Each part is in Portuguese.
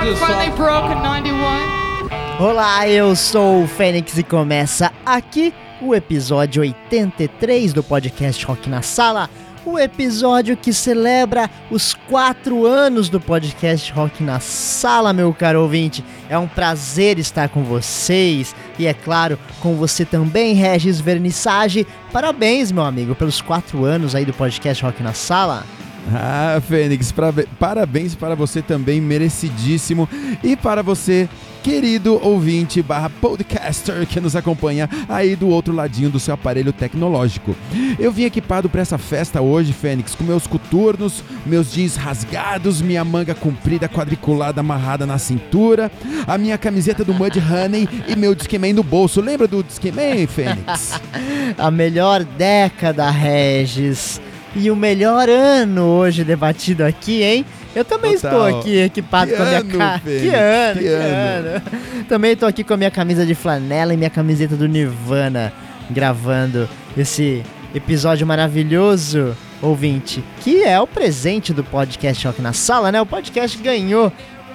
That punk rock finally broke in 91? Olá, eu sou o Fênix e começa aqui o episódio 83 do podcast Rock na Sala. O episódio que celebra os quatro anos do podcast Rock na Sala, meu caro ouvinte. É um prazer estar com vocês e, é claro, com você também, Regis Vernissage. Parabéns, meu amigo, pelos quatro anos aí do podcast Rock na Sala. Ah, Fênix, parabéns para você também, merecidíssimo. E para você querido ouvinte barra podcaster que nos acompanha aí do outro ladinho do seu aparelho tecnológico. Eu vim equipado para essa festa hoje, Fênix, com meus coturnos, meus jeans rasgados, minha manga comprida quadriculada amarrada na cintura, a minha camiseta do Mud Honey e meu Discman no bolso. Lembra do Discman, Fênix? a melhor década, Regis. E o melhor ano hoje debatido aqui, hein? Eu também Total. estou aqui equipado que com a minha camisa. Que ano, que, que ano. ano. Também estou aqui com a minha camisa de flanela e minha camiseta do Nirvana, gravando esse episódio maravilhoso, ouvinte, que é o presente do podcast Rock na Sala, né? O podcast ganhou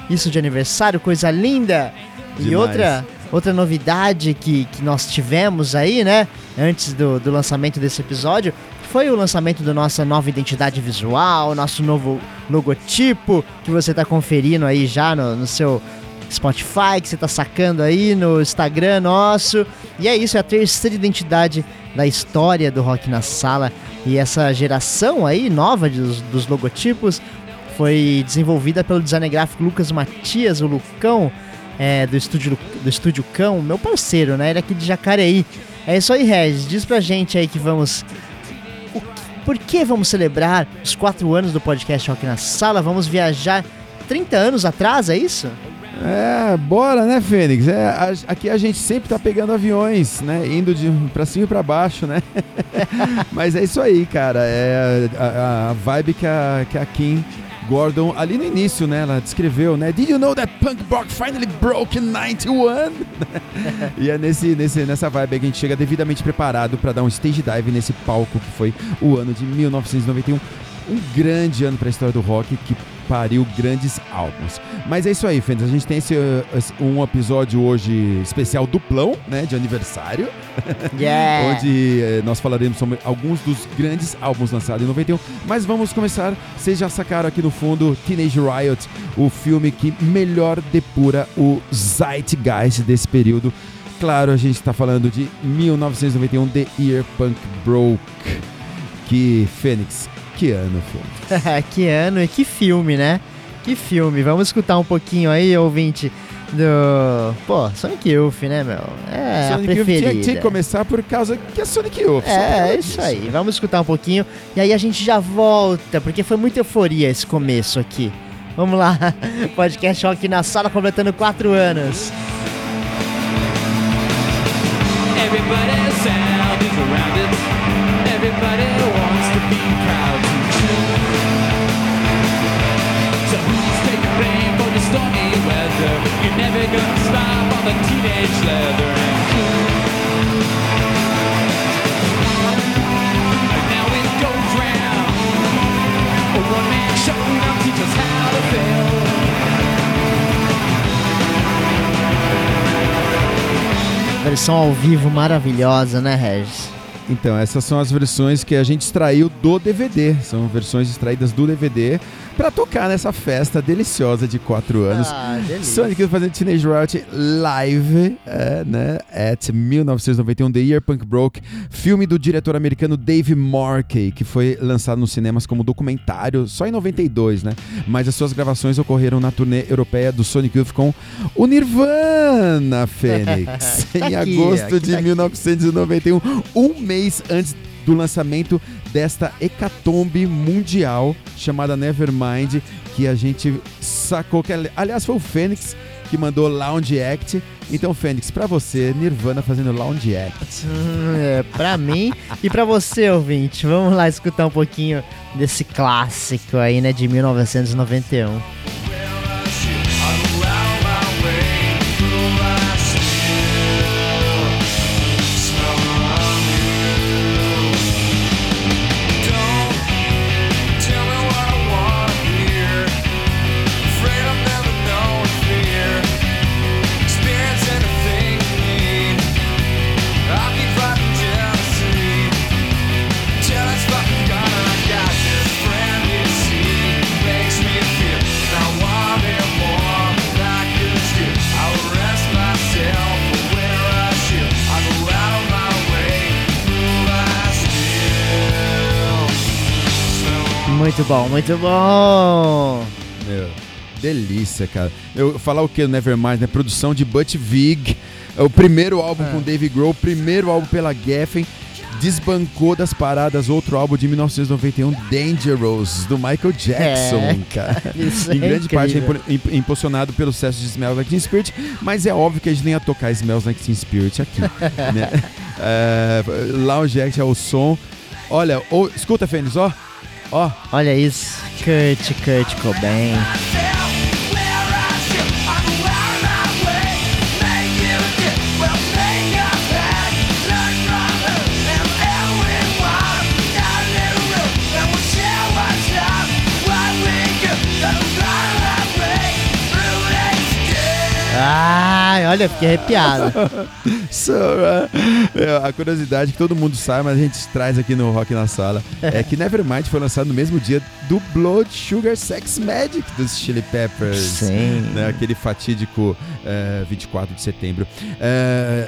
isso de aniversário, coisa linda. Demais. E outra outra novidade que, que nós tivemos aí, né? Antes do, do lançamento desse episódio, foi o lançamento da nossa nova identidade visual, nosso novo logotipo, que você está conferindo aí já no, no seu Spotify, que você está sacando aí no Instagram nosso. E é isso, é a terceira identidade da história do Rock na Sala. E essa geração aí nova dos, dos logotipos foi desenvolvida pelo designer gráfico Lucas Matias, o Lucão, é, do, estúdio, do Estúdio Cão, meu parceiro, né? Ele é aqui de Jacareí. É isso aí, Regis. Diz pra gente aí que vamos por que vamos celebrar os quatro anos do podcast Rock na Sala? Vamos viajar 30 anos atrás, é isso? É, bora, né, Fênix? É, a, aqui a gente sempre tá pegando aviões, né? Indo de pra cima e pra baixo, né? Mas é isso aí, cara. É a, a vibe que a, que a Kim Gordon, ali no início, né, ela descreveu, né? Did you know that punk rock finally broke in 91? e é nesse, nesse, nessa vibe que a gente chega devidamente preparado para dar um stage dive nesse palco que foi o ano de 1991. Um grande ano para a história do rock que pariu grandes álbuns. Mas é isso aí, Fênix. A gente tem esse, esse, um episódio hoje especial duplão, né? De aniversário. Yeah. onde eh, nós falaremos sobre alguns dos grandes álbuns lançados em 91. Mas vamos começar. Vocês já sacaram aqui no fundo Teenage Riot, o filme que melhor depura o zeitgeist desse período. Claro, a gente está falando de 1991, The Year Punk Broke. Que, Fênix, que ano, filme. que ano e que filme, né? Que filme. Vamos escutar um pouquinho aí, ouvinte, do... Pô, Sonic Youth, né, meu? É Sonic a preferida. Youth tinha, que começar por causa que é Sonic Youth. É, é isso aí. Vamos escutar um pouquinho e aí a gente já volta, porque foi muita euforia esse começo aqui. Vamos lá, podcast aqui na sala completando quatro anos. Everybody's sound is around it. Versão ao vivo maravilhosa, né, Regis? Então, essas são as versões que a gente extraiu do DVD. São versões extraídas do DVD para tocar nessa festa deliciosa de 4 anos. Ah, Sonic Youth fazendo Teenage Riot Live, é, né? At 1991, The Year Punk Broke, filme do diretor americano Dave Markey, que foi lançado nos cinemas como documentário só em 92, né? Mas as suas gravações ocorreram na turnê europeia do Sonic Youth com o Nirvana, Fênix, em agosto de 1991, um mês antes do lançamento desta hecatombe mundial chamada Nevermind, que a gente sacou que, aliás, foi o Fênix que mandou Lounge Act. Então, Fênix, para você, Nirvana fazendo Lounge Act. Hum, é, pra mim e para você, ouvinte. Vamos lá escutar um pouquinho desse clássico aí, né, de 1991. Muito bom, muito bom. Meu, delícia, cara. Eu falar o que Nevermind, né? Produção de Butch Vig, é o primeiro álbum é. com Dave Grohl, primeiro álbum pela Geffen. Desbancou das paradas outro álbum de 1991, Dangerous, do Michael Jackson, é, cara. Isso em é grande incrível. parte é impulsionado pelo sucesso de Smells Like Teen Spirit, mas é óbvio que a gente nem ia tocar Smells Like Teen Spirit aqui. né? é, Lounge Act é o som. Olha, oh, escuta, Fênix, ó. Ó. Olha isso. Kurt, Kurt Cobain. Ai, olha, fiquei arrepiado. so, uh, a curiosidade que todo mundo sabe, mas a gente traz aqui no Rock na Sala, é que Nevermind foi lançado no mesmo dia do Blood Sugar Sex Magic dos Chili Peppers. Sim. Né, aquele fatídico uh, 24 de setembro.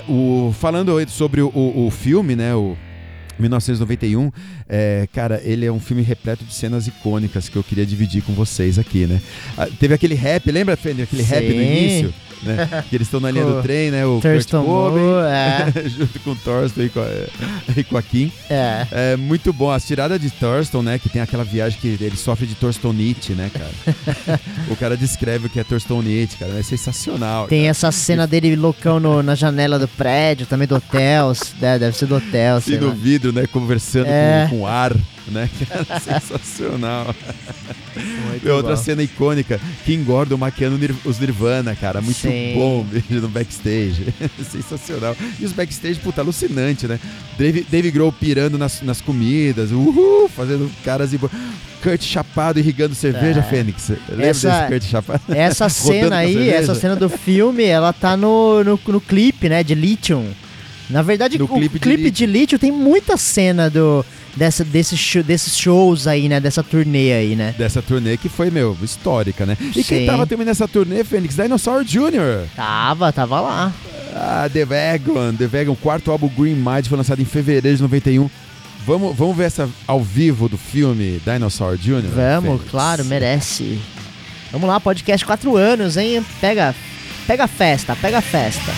Uh, o, falando sobre o, o, o filme, né, o 1991, é, cara, ele é um filme repleto de cenas icônicas que eu queria dividir com vocês aqui, né? Ah, teve aquele rap, lembra, Fender? Aquele Sim. rap no início? Né? que eles estão na linha do trem, né? O Thurston Cobain, é. junto com o Thurston e com, a, e com a Kim. É. é. muito bom. As tiradas de Thurston, né? Que tem aquela viagem que ele sofre de Thurstonite, né, cara? o cara descreve o que é Thurstonite, cara. É sensacional. Tem cara. essa cena dele loucão no, na janela do prédio, também do hotel. É, deve ser do hotel. E no vidro, né? Conversando é. com, com ar né? Cara, sensacional. Muito outra bom. cena icônica, Kim Gordon maquiando os Nirvana, cara. Muito Sim. bom no backstage. sensacional. E os backstage, puta, alucinante, né? Dave, Dave Grohl pirando nas, nas comidas, uhul, fazendo caras e. Kurt chapado irrigando cerveja, é. Fênix. Lembra essa, desse Kurt chapado? Essa cena aí, essa cena do filme, ela tá no, no, no clipe, né, de Lithium. Na verdade, no o clipe, clipe de, de Lithium tem muita cena do, dessa, desses, show, desses shows aí, né? Dessa turnê aí, né? Dessa turnê que foi, meu, histórica, né? E Sim. quem tava também nessa turnê, Fênix? Dinosaur Jr. Tava, tava lá. Ah, The Vagon. The Vagon, quarto álbum Green Mind, foi lançado em fevereiro de 91. Vamos, vamos ver essa ao vivo do filme Dinosaur Jr.? Vamos, Fênix. claro, merece. Vamos lá, podcast quatro anos, hein? Pega, pega festa, pega festa.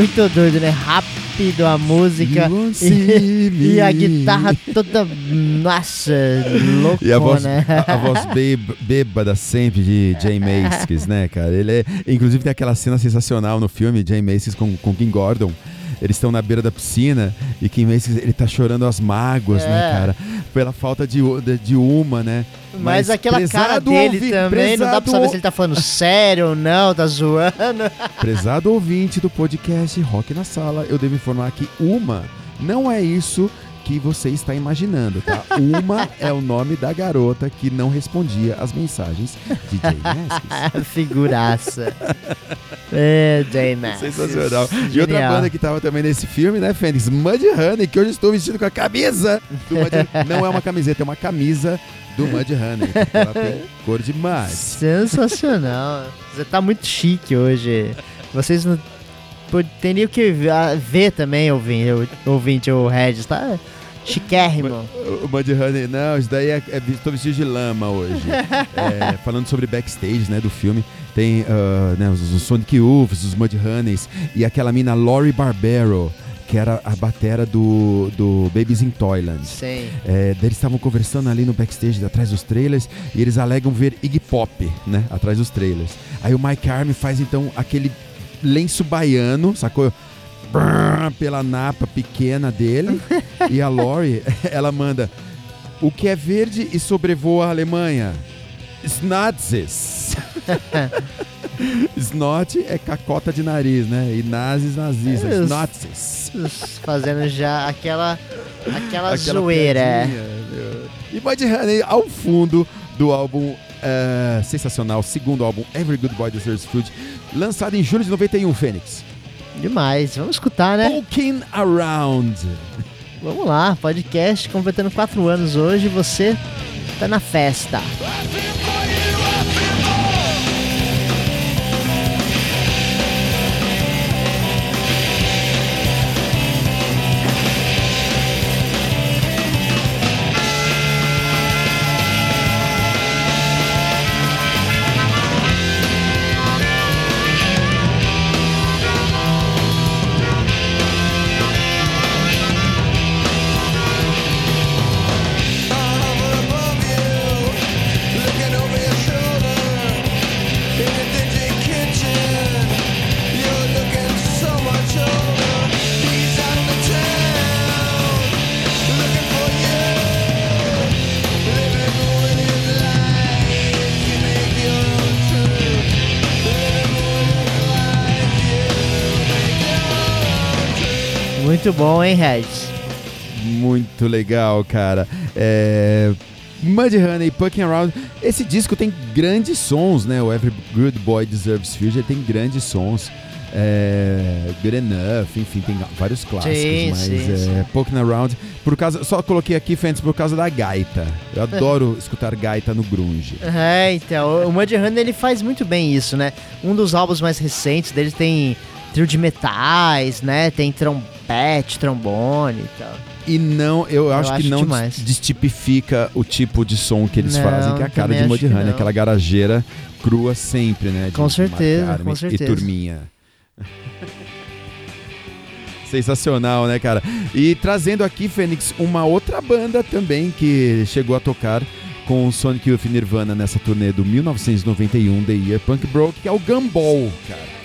Muito doido, né? Rápido a música e, e, a guitarra toda, nossa, louco, e a voz, né? A, a voz bêbada sempre de Jay Maskis, né, cara? Ele é, inclusive tem aquela cena sensacional no filme, Jay Maskis com, com Kim Gordon, eles estão na beira da piscina e Kim Mason, ele tá chorando as mágoas, né, é. né, cara? Pela falta de, de, de uma, né? Mas, Mas aquela cara dele também, não dá pra saber se ele tá falando sério ou não, tá zoando. Prezado ouvinte do podcast Rock na Sala, eu devo informar que uma não é isso que você está imaginando, tá? Uma é o nome da garota que não respondia as mensagens de Jay Maskis. Figuraça. é, Jay Maskis. Sensacional. Genial. E outra banda que tava também nesse filme, né, Fênix? Mudhoney, que hoje estou vestido com a camisa do Mudhoney. Não é uma camiseta, é uma camisa do Mudhoney. Ela tem cor de mud. Sensacional. Você tá muito chique hoje. Vocês não teria que ver também, ouvinte, ouvinte o Regis, tá? Chiquérrimo. O Mudhoney, não, isso daí é, é tô vestido de lama hoje. é, falando sobre backstage, né, do filme, tem uh, né, os, os Sonic Youths, os Mudhoneys e aquela mina Lori Barbero, que era a batera do, do Babies in Toyland. Sim. É, eles estavam conversando ali no backstage atrás dos trailers e eles alegam ver Iggy Pop, né, atrás dos trailers. Aí o Mike Army faz então aquele lenço baiano, sacou? Pela napa pequena dele. e a Lori, ela manda: O que é verde e sobrevoa a Alemanha? Snazes. Snot é cacota de nariz, né? E nazis nazistas. É, Snozes. Fazendo já aquela, aquela, aquela zoeira. E Mudhoney ao fundo do álbum uh, sensacional, segundo álbum Every Good Boy Deserves Food, lançado em julho de 91, Fênix. Demais, vamos escutar, né? Poking Around. Vamos lá, podcast completando quatro anos hoje, você tá na festa. Muito bom, hein, Regis? Muito legal, cara. É... Mudhoney, Pucking Around. Esse disco tem grandes sons, né? O Every Good Boy Deserves Future tem grandes sons. É, Good Enough, enfim, tem vários clássicos, sim, mas sim, é, sim. Poking Around, por causa, só coloquei aqui, Fentes, por causa da gaita. Eu adoro escutar gaita no grunge. É, então, o Mudhoney ele faz muito bem isso, né? Um dos álbuns mais recentes dele tem trio de metais, né? Tem trompete, trombone e tal. E não, eu, eu acho, acho, que não demais. destipifica o tipo de som que eles não, fazem, que é a cara de Mudhoney, aquela garageira crua sempre, né? Com certeza, com certeza. E turminha. Sensacional, né, cara? E trazendo aqui, Fênix, uma outra banda também que chegou a tocar com o Sonic Youth Nirvana nessa turnê do 1991 The Year Punk Broke, que é o Gumball, cara.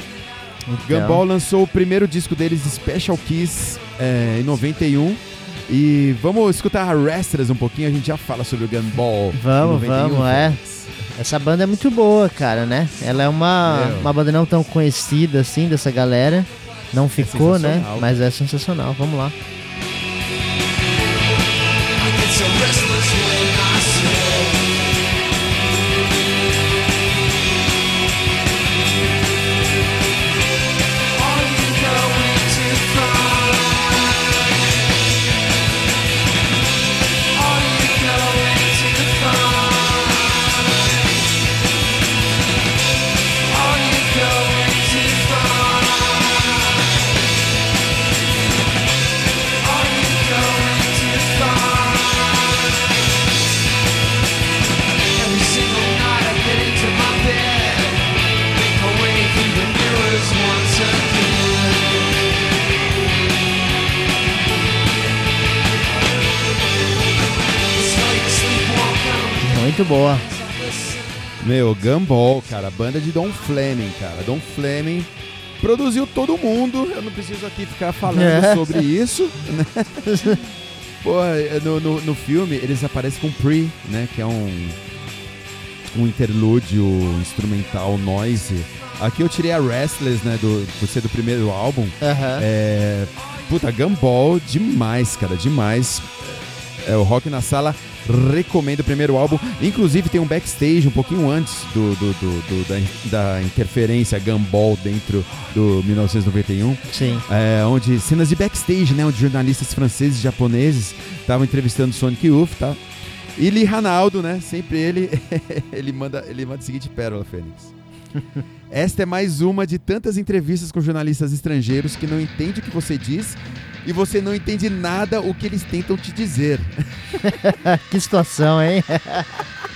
Então. Gumball lançou o primeiro disco deles, Special Kiss, é, em 91. E vamos escutar a Restless um pouquinho, a gente já fala sobre o Gumball. Vamos, 91, vamos, é. Essa banda é muito boa, cara, né? Ela é uma, uma banda não tão conhecida assim dessa galera. Não é ficou, é né? Mas é sensacional. Vamos lá. Muito boa. Meu, Gumball, cara, banda de Don Fleming, cara. Don Fleming produziu todo mundo. Eu não preciso aqui ficar falando é. sobre isso, né? No, no, no, filme eles aparecem com Pre, né? Que é um, um interlúdio instrumental noise. Aqui eu tirei a Restless, né? Do, por ser do primeiro álbum. Uhum. É, puta, Gumball, demais, cara, demais. É o Rock na Sala recomendo o primeiro álbum. Inclusive tem um backstage um pouquinho antes do, do, do, do da, da, interferência Gumball dentro do 1991. Sim. É, onde cenas de backstage, né? Onde jornalistas franceses e japoneses estavam entrevistando Sonic Youth, tá? E Lee Ranaldo, né? Sempre ele, ele manda, ele manda a seguinte pérola, Fênix. Esta é mais uma de tantas entrevistas com jornalistas estrangeiros que não entende o que você diz e você não entende nada o que eles tentam te dizer. que situação, hein?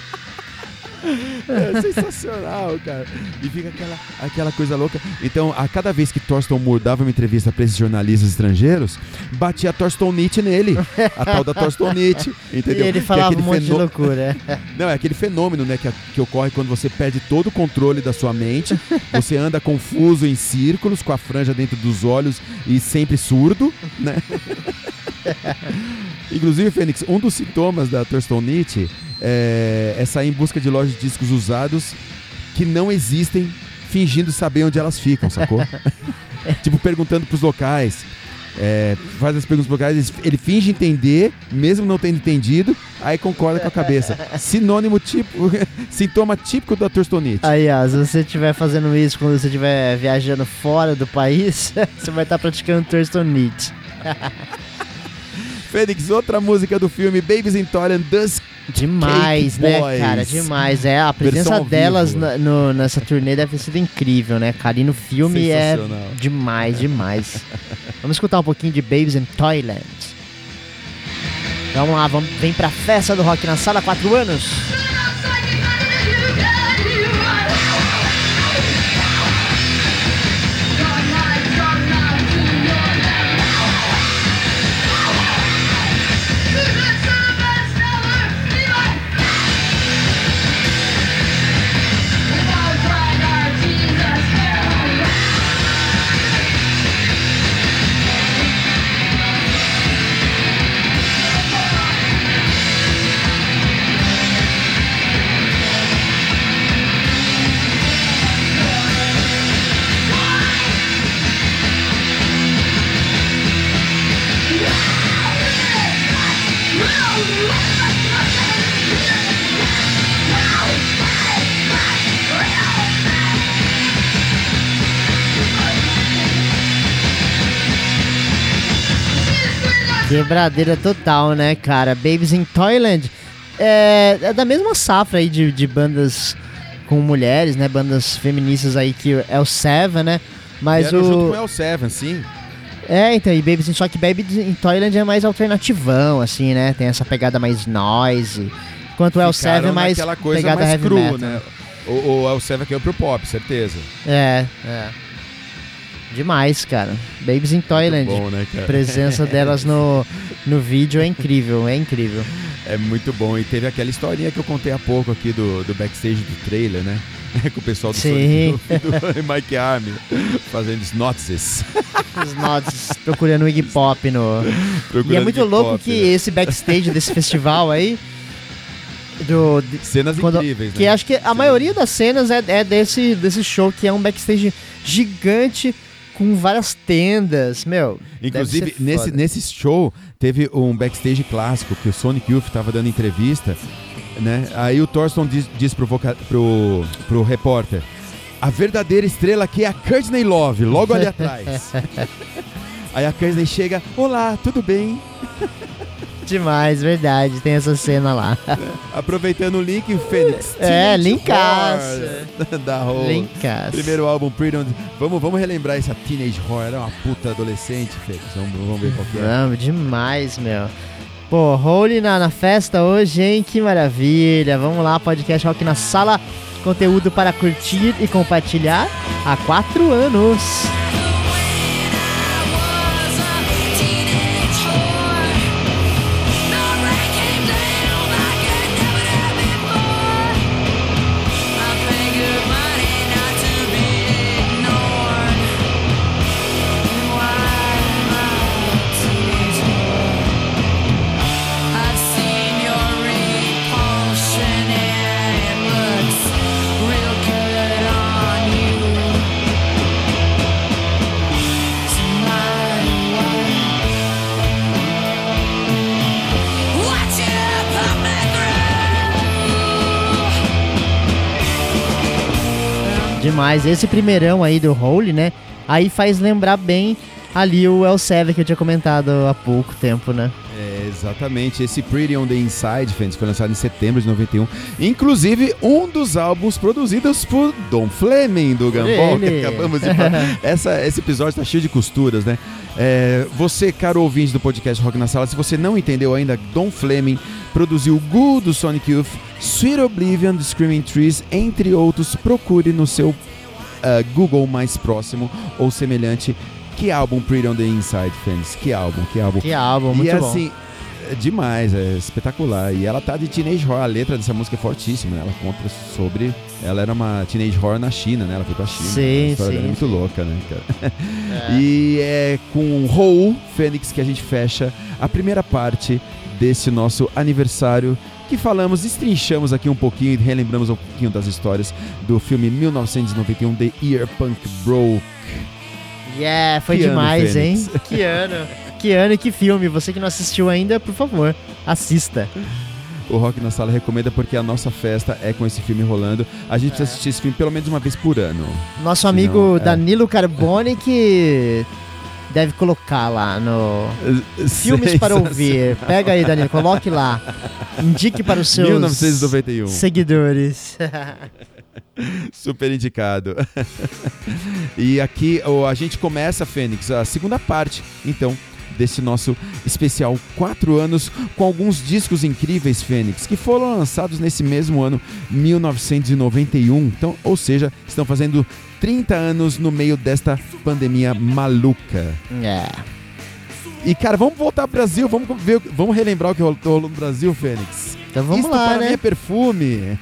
É sensacional, cara. E fica aquela, aquela coisa louca. Então, a cada vez que Thorsten Moore dava uma entrevista para esses jornalistas estrangeiros, batia Thorsten Nietzsche nele. A tal da Thorsten Nietzsche, entendeu? E ele é falava é um monte fenô... de loucura. Não, é aquele fenômeno, né, que, que ocorre quando você perde todo o controle da sua mente, você anda confuso em círculos, com a franja dentro dos olhos e sempre surdo, né? Inclusive, Fênix, um dos sintomas da Thurston Nietzsche é, é sair em busca de lojas de discos usados que não existem, fingindo saber onde elas ficam, sacou? tipo, perguntando pros locais. É, faz as perguntas locais, ele finge entender, mesmo não tendo entendido, aí concorda com a cabeça. Sinônimo tipo, sintoma típico da torstonite. Aí, ó, se você estiver fazendo isso quando você estiver viajando fora do país, você vai estar praticando torstonite. Fênix, outra música do filme Babies in Does Demais, Cake né, Boys. cara? Demais. É, a presença delas na, no, nessa turnê deve ter sido incrível, né, cara? E no filme é demais, demais. vamos escutar um pouquinho de Babies in Thailand. Vamos lá, vamos, vem pra festa do rock na sala, quatro anos. Quebradeira total, né, cara? Babies in Toyland é, é, da mesma safra aí de, de bandas com mulheres, né? Bandas feministas aí que é o Seven, né? Mas o... junto com o Seven, sim. É, então, e Babies in, só que Babies in Toyland é mais alternativão, assim, né? Tem essa pegada mais noise. Enquanto o El Seven é mais pegada mais heavy cru, metal. né? O, o El Seven aqui é pro pop, certeza. É, é. Demais, cara. Babies in Toyland. Bom, né, cara? Presença delas no, no vídeo é incrível, é incrível. É muito bom. E teve aquela historinha que eu contei há pouco aqui do, do backstage do trailer, né? Com o pessoal do, Sim. do, do Mike Army fazendo snotzes. Snotzes, procurando o Iggy Pop no. Procurando e é muito louco Pop, que né? esse backstage desse festival aí. Do, de, cenas quando, incríveis, Que né? acho que a maioria das cenas é, é desse, desse show que é um backstage gigante com várias tendas, meu. Inclusive, nesse, nesse show, teve um backstage clássico que o Sonic Youth tava dando entrevista, né? Aí o Thorsten diz, diz pro, voca, pro, pro repórter: a verdadeira estrela aqui é a Courtney Love, logo ali atrás. Aí a Courtney chega: Olá, tudo bem? Demais, verdade. Tem essa cena lá. Aproveitando o link, Fênix. É, linkaço. da. Linkaço. Primeiro álbum, Freedom. Vamos, vamos relembrar essa Teenage Horror. Era uma puta adolescente, Fênix. Vamos, vamos ver qual que é. Vamos, demais, meu. Pô, Holy na, na festa hoje, hein? Que maravilha. Vamos lá, podcast Rock na Sala. Conteúdo para curtir e compartilhar há quatro anos. Demais. Esse primeirão aí do Holy, né? Aí faz lembrar bem ali o El Seven que eu tinha comentado há pouco tempo, né? É, exatamente. Esse Pretty on the Inside, fans, foi lançado em setembro de 91. Inclusive, um dos álbuns produzidos por Don Fleming, do Gumball, que acabamos de falar. Essa, esse episódio tá cheio de costuras, né? É, você, caro ouvinte do podcast Rock na Sala, se você não entendeu ainda, Don Fleming produziu Ghoul do Sonic Youth, Sweet Oblivion do Screaming Trees, entre outros. Procure no seu uh, Google mais próximo ou semelhante que álbum Pretty on the Inside, fans. Que álbum, que álbum. Que álbum, muito e, assim, é demais, é espetacular. E ela tá de Teenage Horror, a letra dessa música é fortíssima, né? Ela conta sobre. Ela era uma Teenage Horror na China, né? Ela foi pra China. Sim, a história sim. dela é muito louca, né, cara? É. E é com Raul Fênix que a gente fecha a primeira parte desse nosso aniversário que falamos, estrinchamos aqui um pouquinho e relembramos um pouquinho das histórias do filme 1991 The Year Punk Broke. Yeah, foi Que ano, demais, hein? Fênix? Que ano. Que ano e que filme. Você que não assistiu ainda, por favor, assista. O Rock na Sala recomenda porque a nossa festa é com esse filme rolando. A gente precisa assistir esse filme pelo menos uma vez por ano. Nosso Senão, amigo é. Danilo Carbone que deve colocar lá no Filmes para ouvir. Pega aí, Danilo, coloque lá. Indique para os seus 1991. seguidores. Super indicado. e aqui ó, a gente começa, Fênix, a segunda parte, então, desse nosso especial 4 anos com alguns discos incríveis, Fênix, que foram lançados nesse mesmo ano, 1991. Então, ou seja, estão fazendo 30 anos no meio desta pandemia maluca. É. E, cara, vamos voltar ao Brasil, vamos ver, vamos relembrar o que rolou no Brasil, Fênix. Então vamos Isto lá, para né? mim é perfume.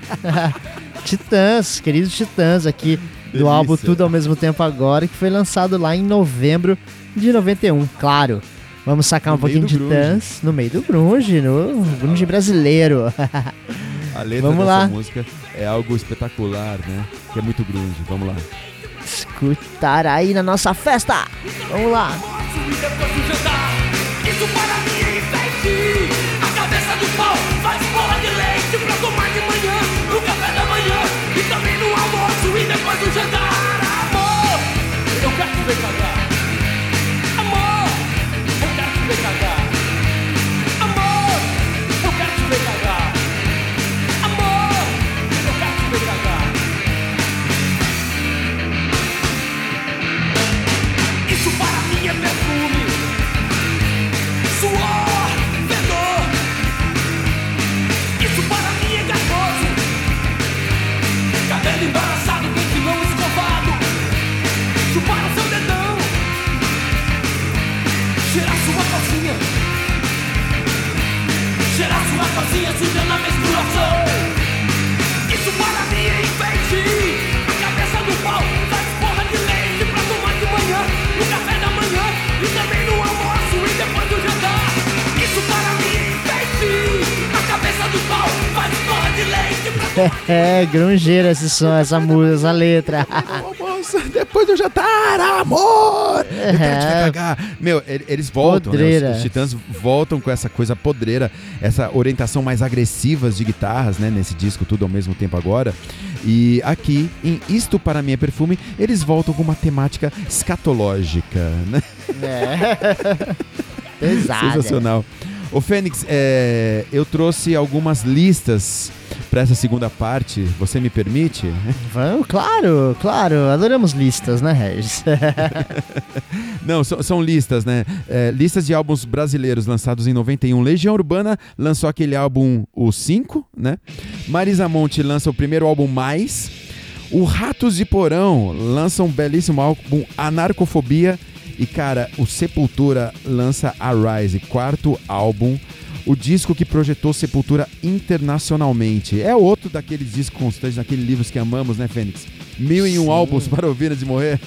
Titãs, queridos Titãs aqui do Delícia. álbum Tudo ao mesmo tempo agora, que foi lançado lá em novembro de 91, claro. Vamos sacar No um pouquinho de Titãs no meio do grunge, no grunge brasileiro. A letra Vamos dessa lá. música é algo espetacular, né? Que é muito grunge. Vamos lá. Escutar aí na nossa festa. Vamos lá. Isso para mim é. A cabeça do pau faz bola de leite pra É, grungeira esse som, essa música, essa letra. Moça, depois do jantar, amor! Te ver É. cagar. Meu, ele- eles voltam, né? Os, os Titãs voltam com essa coisa podreira, essa orientação mais agressivas de guitarras, né? Nesse disco, tudo ao mesmo tempo agora. E aqui, em Isto Para Mim é Perfume, eles voltam com uma temática escatológica, né? É. Pesada. Sensacional. Ô Fênix, é, eu trouxe algumas listas para essa segunda parte. Você me permite? Vamos, claro, claro. Adoramos listas, né, Regis? Não, são, são listas, né? É, listas de álbuns brasileiros lançados em 91. Legião Urbana lançou aquele álbum, o 5, né? Marisa Monte lança o primeiro álbum Mais. O Ratos de Porão lança um belíssimo álbum, Anarcofobia. E, cara, o Sepultura lança Arise, quarto álbum. O disco que projetou Sepultura internacionalmente. É outro daqueles discos constantes, daqueles livros que amamos, né, Fênix? Mil e um Sim. álbuns para ouvir antes de morrer.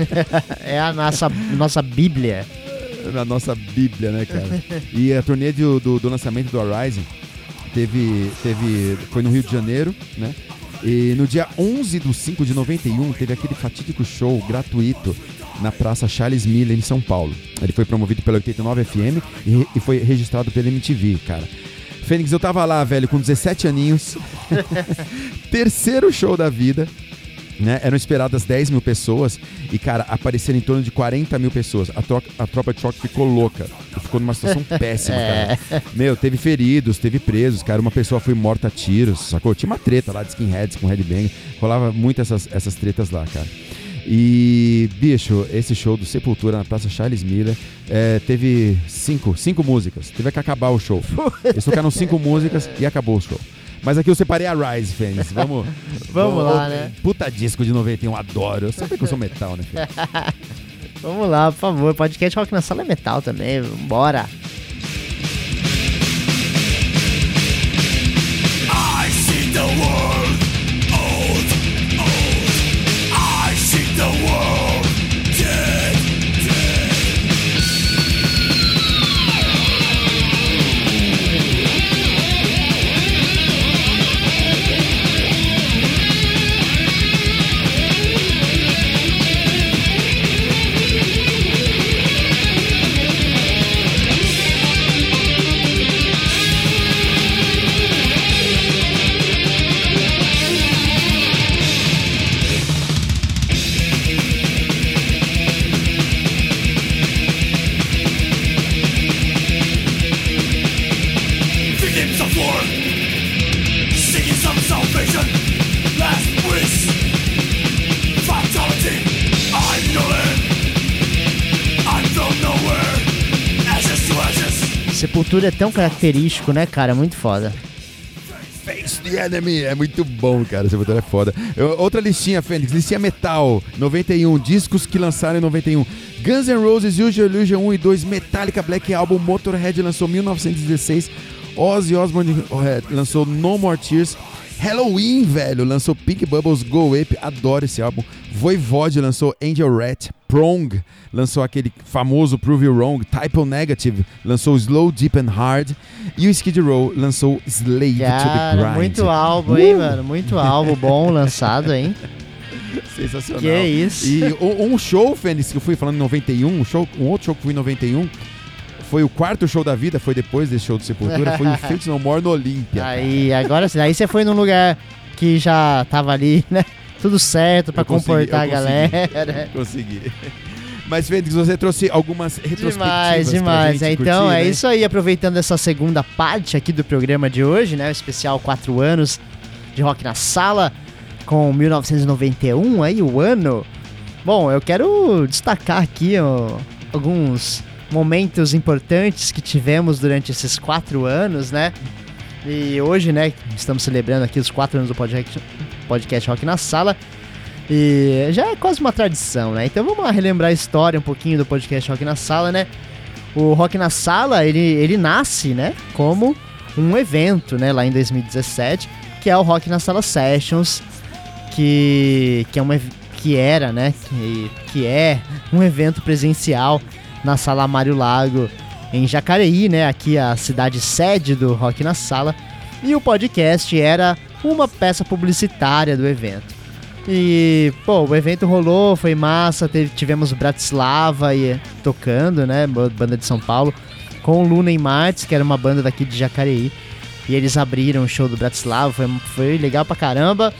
é a nossa, nossa bíblia. na nossa bíblia, né, cara? E a turnê do, do, do lançamento do Arise teve, teve, foi no Rio de Janeiro, né? E no dia 11 de 5 de 91 teve aquele fatídico show gratuito na Praça Charles Miller, em São Paulo. Ele foi promovido pela 89 FM e, e foi registrado pela MTV, cara. Fênix, eu tava lá, velho, com 17 aninhos. Terceiro show da vida. né? Eram esperadas 10 mil pessoas e, cara, apareceram em torno de 40 mil pessoas. A, troca, a tropa de choque ficou louca. Ficou numa situação péssima, cara. É. Meu, teve feridos, teve presos, cara. Uma pessoa foi morta a tiros, sacou? Tinha uma treta lá de skinheads com headbang. Rolava muito essas, essas tretas lá, cara. E, bicho, esse show do Sepultura na Praça Charles Miller é, teve cinco, cinco músicas. Teve que acabar o show. Eles tocaram cinco músicas e acabou o show. Mas aqui eu separei a Rise, Fênix. Vamos, Vamos lá, né? Puta disco de 91, adoro. Eu sabia que eu sou metal, né? Vamos lá, por favor. Podcast Rock na Sala é metal também. Bora. I see the world the world Sepultura é tão característico, né, cara? Muito foda. Face the Enemy. É muito bom, cara. Esse botão é foda. Eu- outra listinha, Fênix. Listinha Metal. 91. Discos que lançaram em 91. Guns N' Roses, Use Illusion 1 e 2. Metallica Black Album. Motorhead lançou 1916. Ozzy Osbourne eh, lançou No More Tears. Halloween, velho, lançou Pink Bubbles Go Ape, adoro esse álbum. Voivode lançou Angel Rat. Prong lançou aquele famoso Prove You Wrong. Typo Negative lançou Slow, Deep and Hard. E o Skid Row lançou Slave to the Cara, Grind. muito álbum, hein, Uh! mano? Muito álbum bom lançado, hein? Sensacional. Que isso. E um, show, Fênix, que eu fui falando em 91, um, show, um outro show que eu fui em 91, foi o quarto show da vida, foi depois desse show do Sepultura, foi o Fate No More no Olímpia. cara. Aí, agora sim. Aí você foi num lugar que já tava ali, né? Tudo certo consegui, comportar a consegui. galera. Consegui. Mas, Fênix, você trouxe algumas retrospectivas Demais, demais. então, curtir, é né? isso aí. Aproveitando essa segunda parte aqui do programa de hoje, né? O especial 4 anos de rock na sala, com 1991, aí o ano. Bom, eu quero destacar aqui ó, alguns momentos importantes que tivemos durante esses quatro anos, né? E hoje, né, estamos celebrando aqui os quatro anos do podcast, podcast Rock na Sala. E já é quase uma tradição, né? Então vamos lá relembrar a história um pouquinho do podcast Rock na Sala, né? O Rock na Sala, ele, ele nasce, né, como um evento, né, lá em 2017, que é o Rock na Sala Sessions, que, que, é uma, que era, né, que, que é um evento presencial na Sala Mário Lago, em Jacareí, né, aqui a cidade sede do Rock na Sala, e o podcast era uma peça publicitária do evento. E, pô, o evento rolou, foi massa, teve- tivemos Bratislava e, tocando, né, ba- banda de São Paulo, com Luna e Martins, que era uma banda daqui de Jacareí. E eles abriram o show do Bratislava, foi, foi legal pra caramba.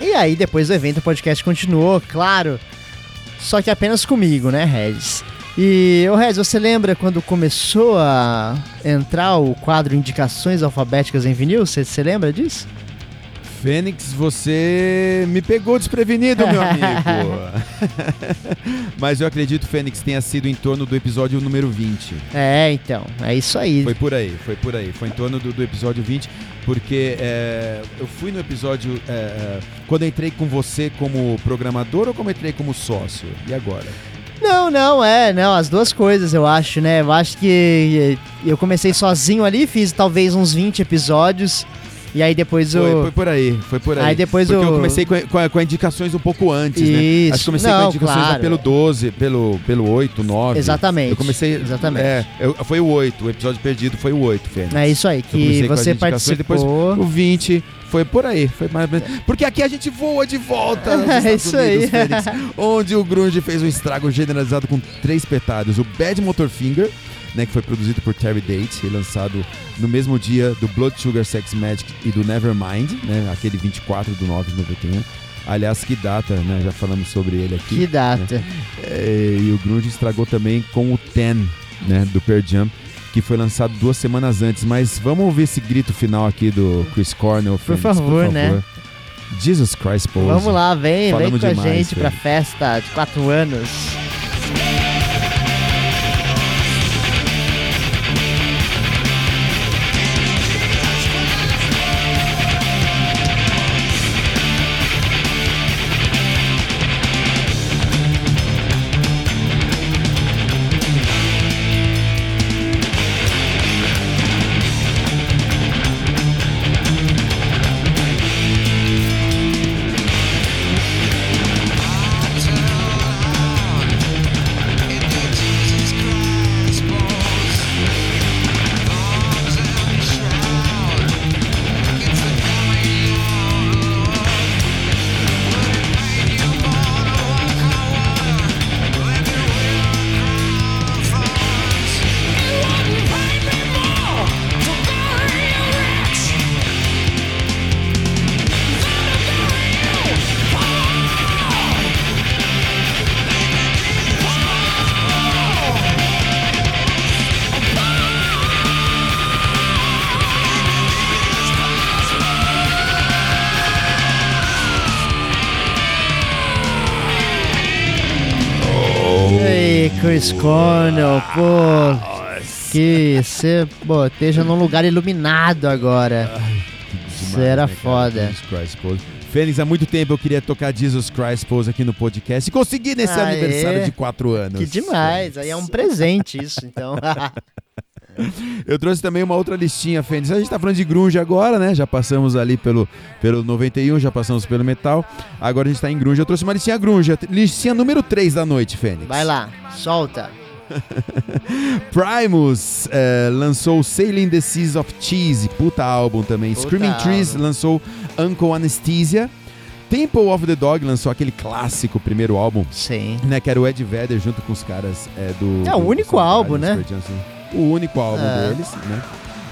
E aí, depois do evento, o podcast continuou, claro, só que apenas comigo, né, Regis? E, ô Regis, você lembra quando começou a entrar o quadro Indicações Alfabéticas em Vinil? Você lembra disso? Fênix, você me pegou desprevenido, meu amigo. Mas eu acredito, Fênix, tenha sido em torno do episódio número 20. É, então, é isso aí. Foi por aí, foi por aí. Foi em torno do, do episódio 20, porque é, eu fui no episódio é, é, quando entrei com você como programador ou como entrei como sócio? E agora? Não, não, é, não, as duas coisas eu acho, né? Eu acho que eu comecei sozinho ali, fiz talvez uns 20 episódios, e aí depois Foi, eu. foi por aí, foi por aí. Aí depois Porque o- eu comecei com, com, com indicações um pouco antes, né? Isso. Acho que comecei com Não, indicações lá claro. pelo 12, pelo, pelo 8, 9. Exatamente. Eu comecei. Exatamente. É, eu- foi o 8, o episódio perdido foi o 8, Fênix. É isso aí, que com você indicações, depois participou. O 20 foi por aí. Foi mais... Porque aqui a gente voa de volta. É isso aí. Onde o Grunge fez um estrago generalizado com três petardos. O Bad Motorfinger, né, que foi produzido por Terry Date e lançado no mesmo dia do Blood Sugar Sex Magic e do Nevermind, né, aquele 24 do 9 de 91. Aliás, que data, né? Já falamos sobre ele aqui. Que data. Né? É, e o Grunge estragou também com o Ten, né? Do Pearl Jam, que foi lançado duas semanas antes. Mas vamos ouvir esse grito final aqui do Chris Cornell. Por favor, por favor. né? Jesus Christ, Pose. Vamos lá, vem, Falamos vem com demais, a gente pra festa de quatro anos. Chris Cornell, pô. Que você esteja num lugar iluminado agora. Isso era né, foda. Fênix, há muito tempo eu queria tocar Jesus Christ Pose aqui no podcast e consegui nesse Aê. aniversário de 4 anos. Que demais, aí é um presente isso, então. Eu trouxe também uma outra listinha, Fênix. A gente tá falando de grunge agora, né? Já passamos ali pelo, pelo 91, já passamos pelo metal. Agora a gente tá em grunge. Eu trouxe uma listinha grunge, listinha número 3 da noite, Fênix. Vai lá, solta. Primus uh, lançou Sailing the Seas of Cheese, puta álbum também. Puta Screaming álbum. Trees lançou Uncle Anesthesia. Temple of the Dog lançou aquele clássico primeiro álbum. Sim. Né, que era o Ed Vedder junto com os caras é, do. É o único álbum, né? O único álbum é. deles, né?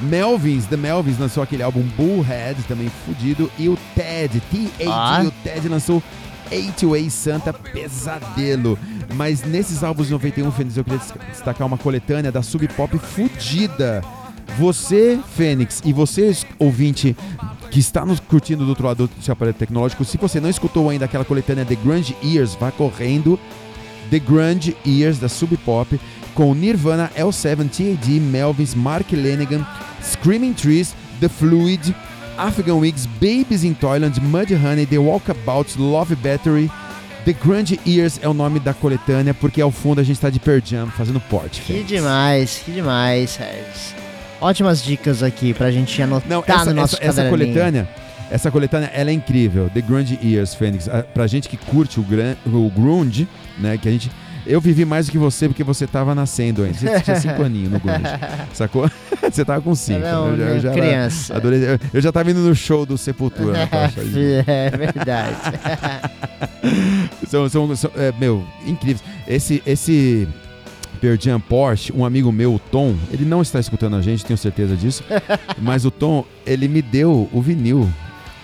Melvins, The Melvins lançou aquele álbum Bullhead, também fudido, e o Ted, T-A-D, ah. o Ted lançou 8 Santa Pesadelo. Mas nesses álbuns de 91, Fênix, eu queria destacar uma coletânea da Sub Pop fudida. Você, Fênix, e você, ouvinte, que está nos curtindo do outro lado do seu aparelho tecnológico, se você não escutou ainda aquela coletânea The Grunge Years, vá correndo. The Grunge Years da Sub Pop com Nirvana, L7, TAD, Melvins, Mark Lanigan, Screaming Trees, The Fluid, Afghan Wigs, Babies in Toyland, Mudhoney, The Walkabouts, Love Battery. The Grunge Years é o nome da coletânea, porque ao fundo a gente está de Pearl Jam fazendo porte. Que demais, que demais, Sérgio. Ótimas dicas aqui pra gente anotar Não, essa, no nosso essa, essa coletânea, essa coletânea, ela é incrível. The Grunge Years, Fênix. Pra gente que curte o, gran, o grunge, né, que a gente eu vivi mais do que você porque você tava nascendo ainda. Você tinha cinco aninhos no grunge. Sacou? você tava com cinco. Não, eu já, eu já criança. Era, eu já tava indo no show do Sepultura. é verdade. são, são, são é, meu, incríveis. Esse, esse Perdian Porsche, um amigo meu, o Tom, ele não está escutando a gente, tenho certeza disso. mas o Tom, ele me deu o vinil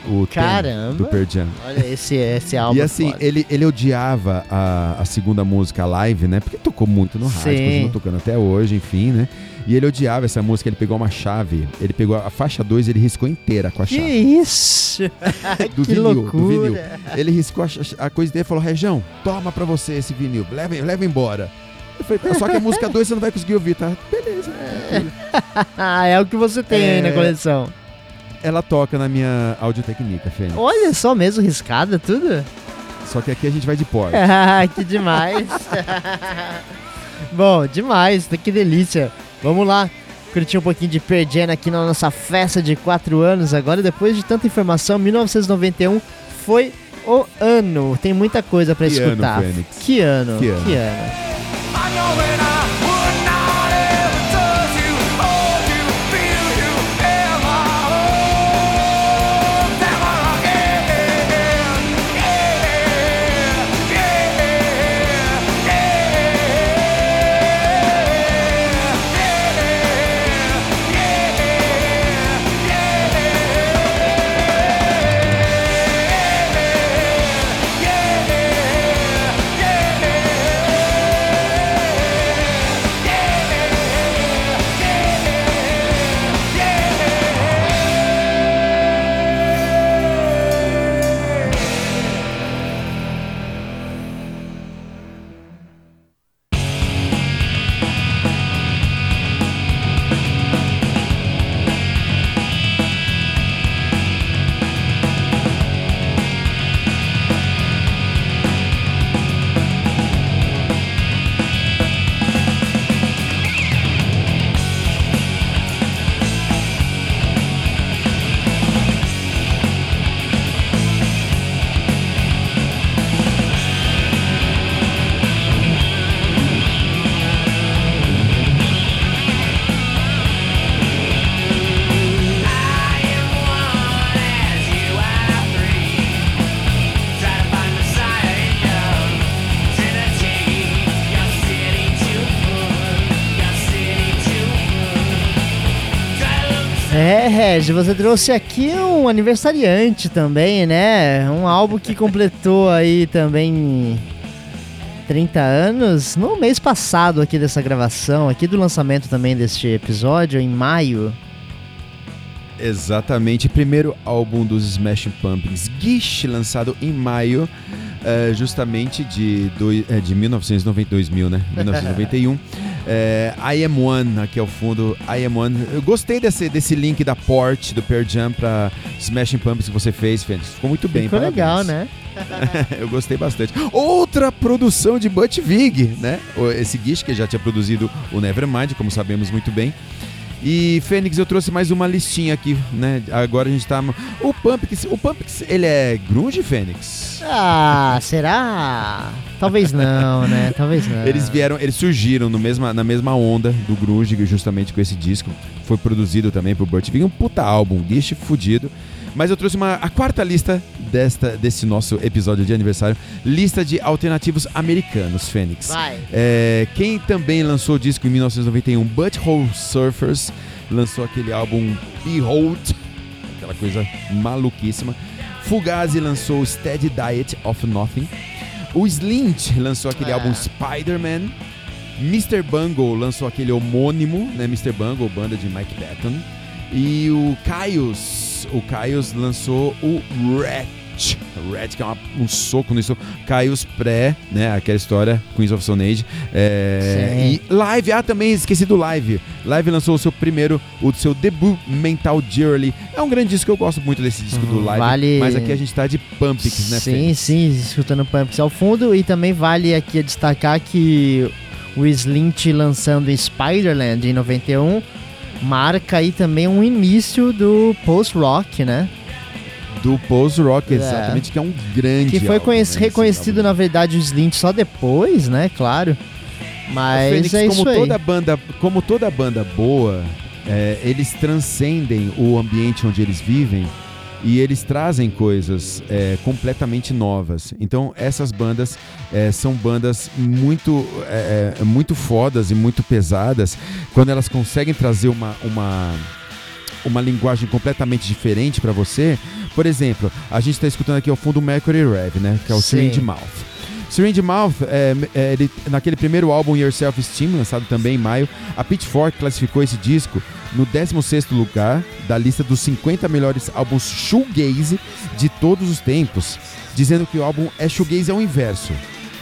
o Caramba! do Pearl Jam. Olha, esse, esse álbum. E assim, ele, ele odiava a, a segunda música live, né? Porque tocou muito no rádio, continua tocando até hoje, enfim, né? E ele odiava essa música, ele pegou uma chave, ele pegou a faixa 2 ele riscou inteira com a chave. Que isso? do que vinil, loucura. do vinil. Ele riscou a, a coisa dele e falou: Região, toma pra você esse vinil, leva, leva embora. Falei, só que a música 2 você não vai conseguir ouvir, tá? Beleza. É, é o que você tem é... aí na coleção ela toca na minha audiotecnica, Fênix. Olha só mesmo, riscada tudo. Só que aqui a gente vai de porta. que demais. Bom, demais, que delícia. Vamos lá, curtir um pouquinho de Perdiana aqui na nossa festa de 4 anos. Agora, depois de tanta informação, 1991 foi o ano. Tem muita coisa para escutar. Ano, que ano, que ano. Que ano. Regi, você trouxe aqui um aniversariante também, né? Um álbum que completou aí também 30 anos no mês passado aqui dessa gravação, aqui do lançamento também deste episódio, em maio. Exatamente, primeiro álbum dos Smashing Pumpkins, Gish, lançado em maio, uh, justamente de, do, uh, de 1990, 2000, né? 1991. É, I Am One, aqui ao fundo, I Am One. Eu gostei desse, desse link da Port, do Pearl Jam pra Smashing Pumpkins que você fez, Fênix. Ficou muito bem, Ficou parabéns. legal, né? Eu gostei bastante. Outra produção de Butch Vig, né? Esse Gish que já tinha produzido o Nevermind, como sabemos muito bem. E Fênix, eu trouxe mais uma listinha aqui, né? Agora a gente tá. O Pumpkins, o Pumpkins, ele é grunge, Fênix? Ah, será? Talvez não, né? Talvez não. Eles vieram, eles surgiram no mesma, na mesma onda do grunge, justamente com esse disco. Foi produzido também por Burt Vig, um puta álbum, Gish fudido. Mas eu trouxe uma, a quarta lista desta, desse nosso episódio de aniversário. Lista de alternativos americanos, Fênix. Vai. É, quem também lançou o disco em 1991, Butthole Surfers, lançou aquele álbum Behold, aquela coisa maluquíssima. Fugazi lançou Steady Diet of Nothing. O Slint lançou aquele Ah. álbum Spider-Man. Mr. Bungle lançou aquele homônimo, né? Mr. Bungle, banda de Mike Patton. E o Caius, o Caius lançou o Ratch. Ratch, que é uma- um soco nisso. Caius pré, né? Aquela história, Queens of Stone Age. É, e Live, ah, também esqueci do Live. Live lançou o seu primeiro, o seu debut Mental Dearly. É um grande disco, eu gosto muito desse disco do Live. Vale- Mas aqui a gente tá de Pumpkins, né, Sim, Fê? sim, escutando Pumps ao fundo. E também vale aqui destacar que o Slint lançando Spider-Land em 91 marca aí também um início do post-rock, né? Do Pose Rock, É. exatamente, que é um grande Que foi álbum, né, reconhecido, na verdade, o Slint só depois, né? Claro. Mas Fênix, é como toda banda, como toda banda boa, é, eles transcendem o ambiente onde eles vivem e eles trazem coisas é, completamente novas. Então essas bandas é, são bandas muito, é, é, muito fodas e muito pesadas quando elas conseguem trazer uma, uma uma linguagem completamente diferente para você. Por exemplo, a gente está escutando aqui ao fundo o Mercury Rev, né? Que é o Sim. Syringe Mouth. Syringe Mouth, é, é, ele- naquele primeiro álbum Your Self Esteem, lançado também em maio, a Pitchfork classificou esse disco no 16º lugar da lista dos 50 melhores álbuns shoegaze de todos os tempos, dizendo que o álbum é shoegaze ao inverso,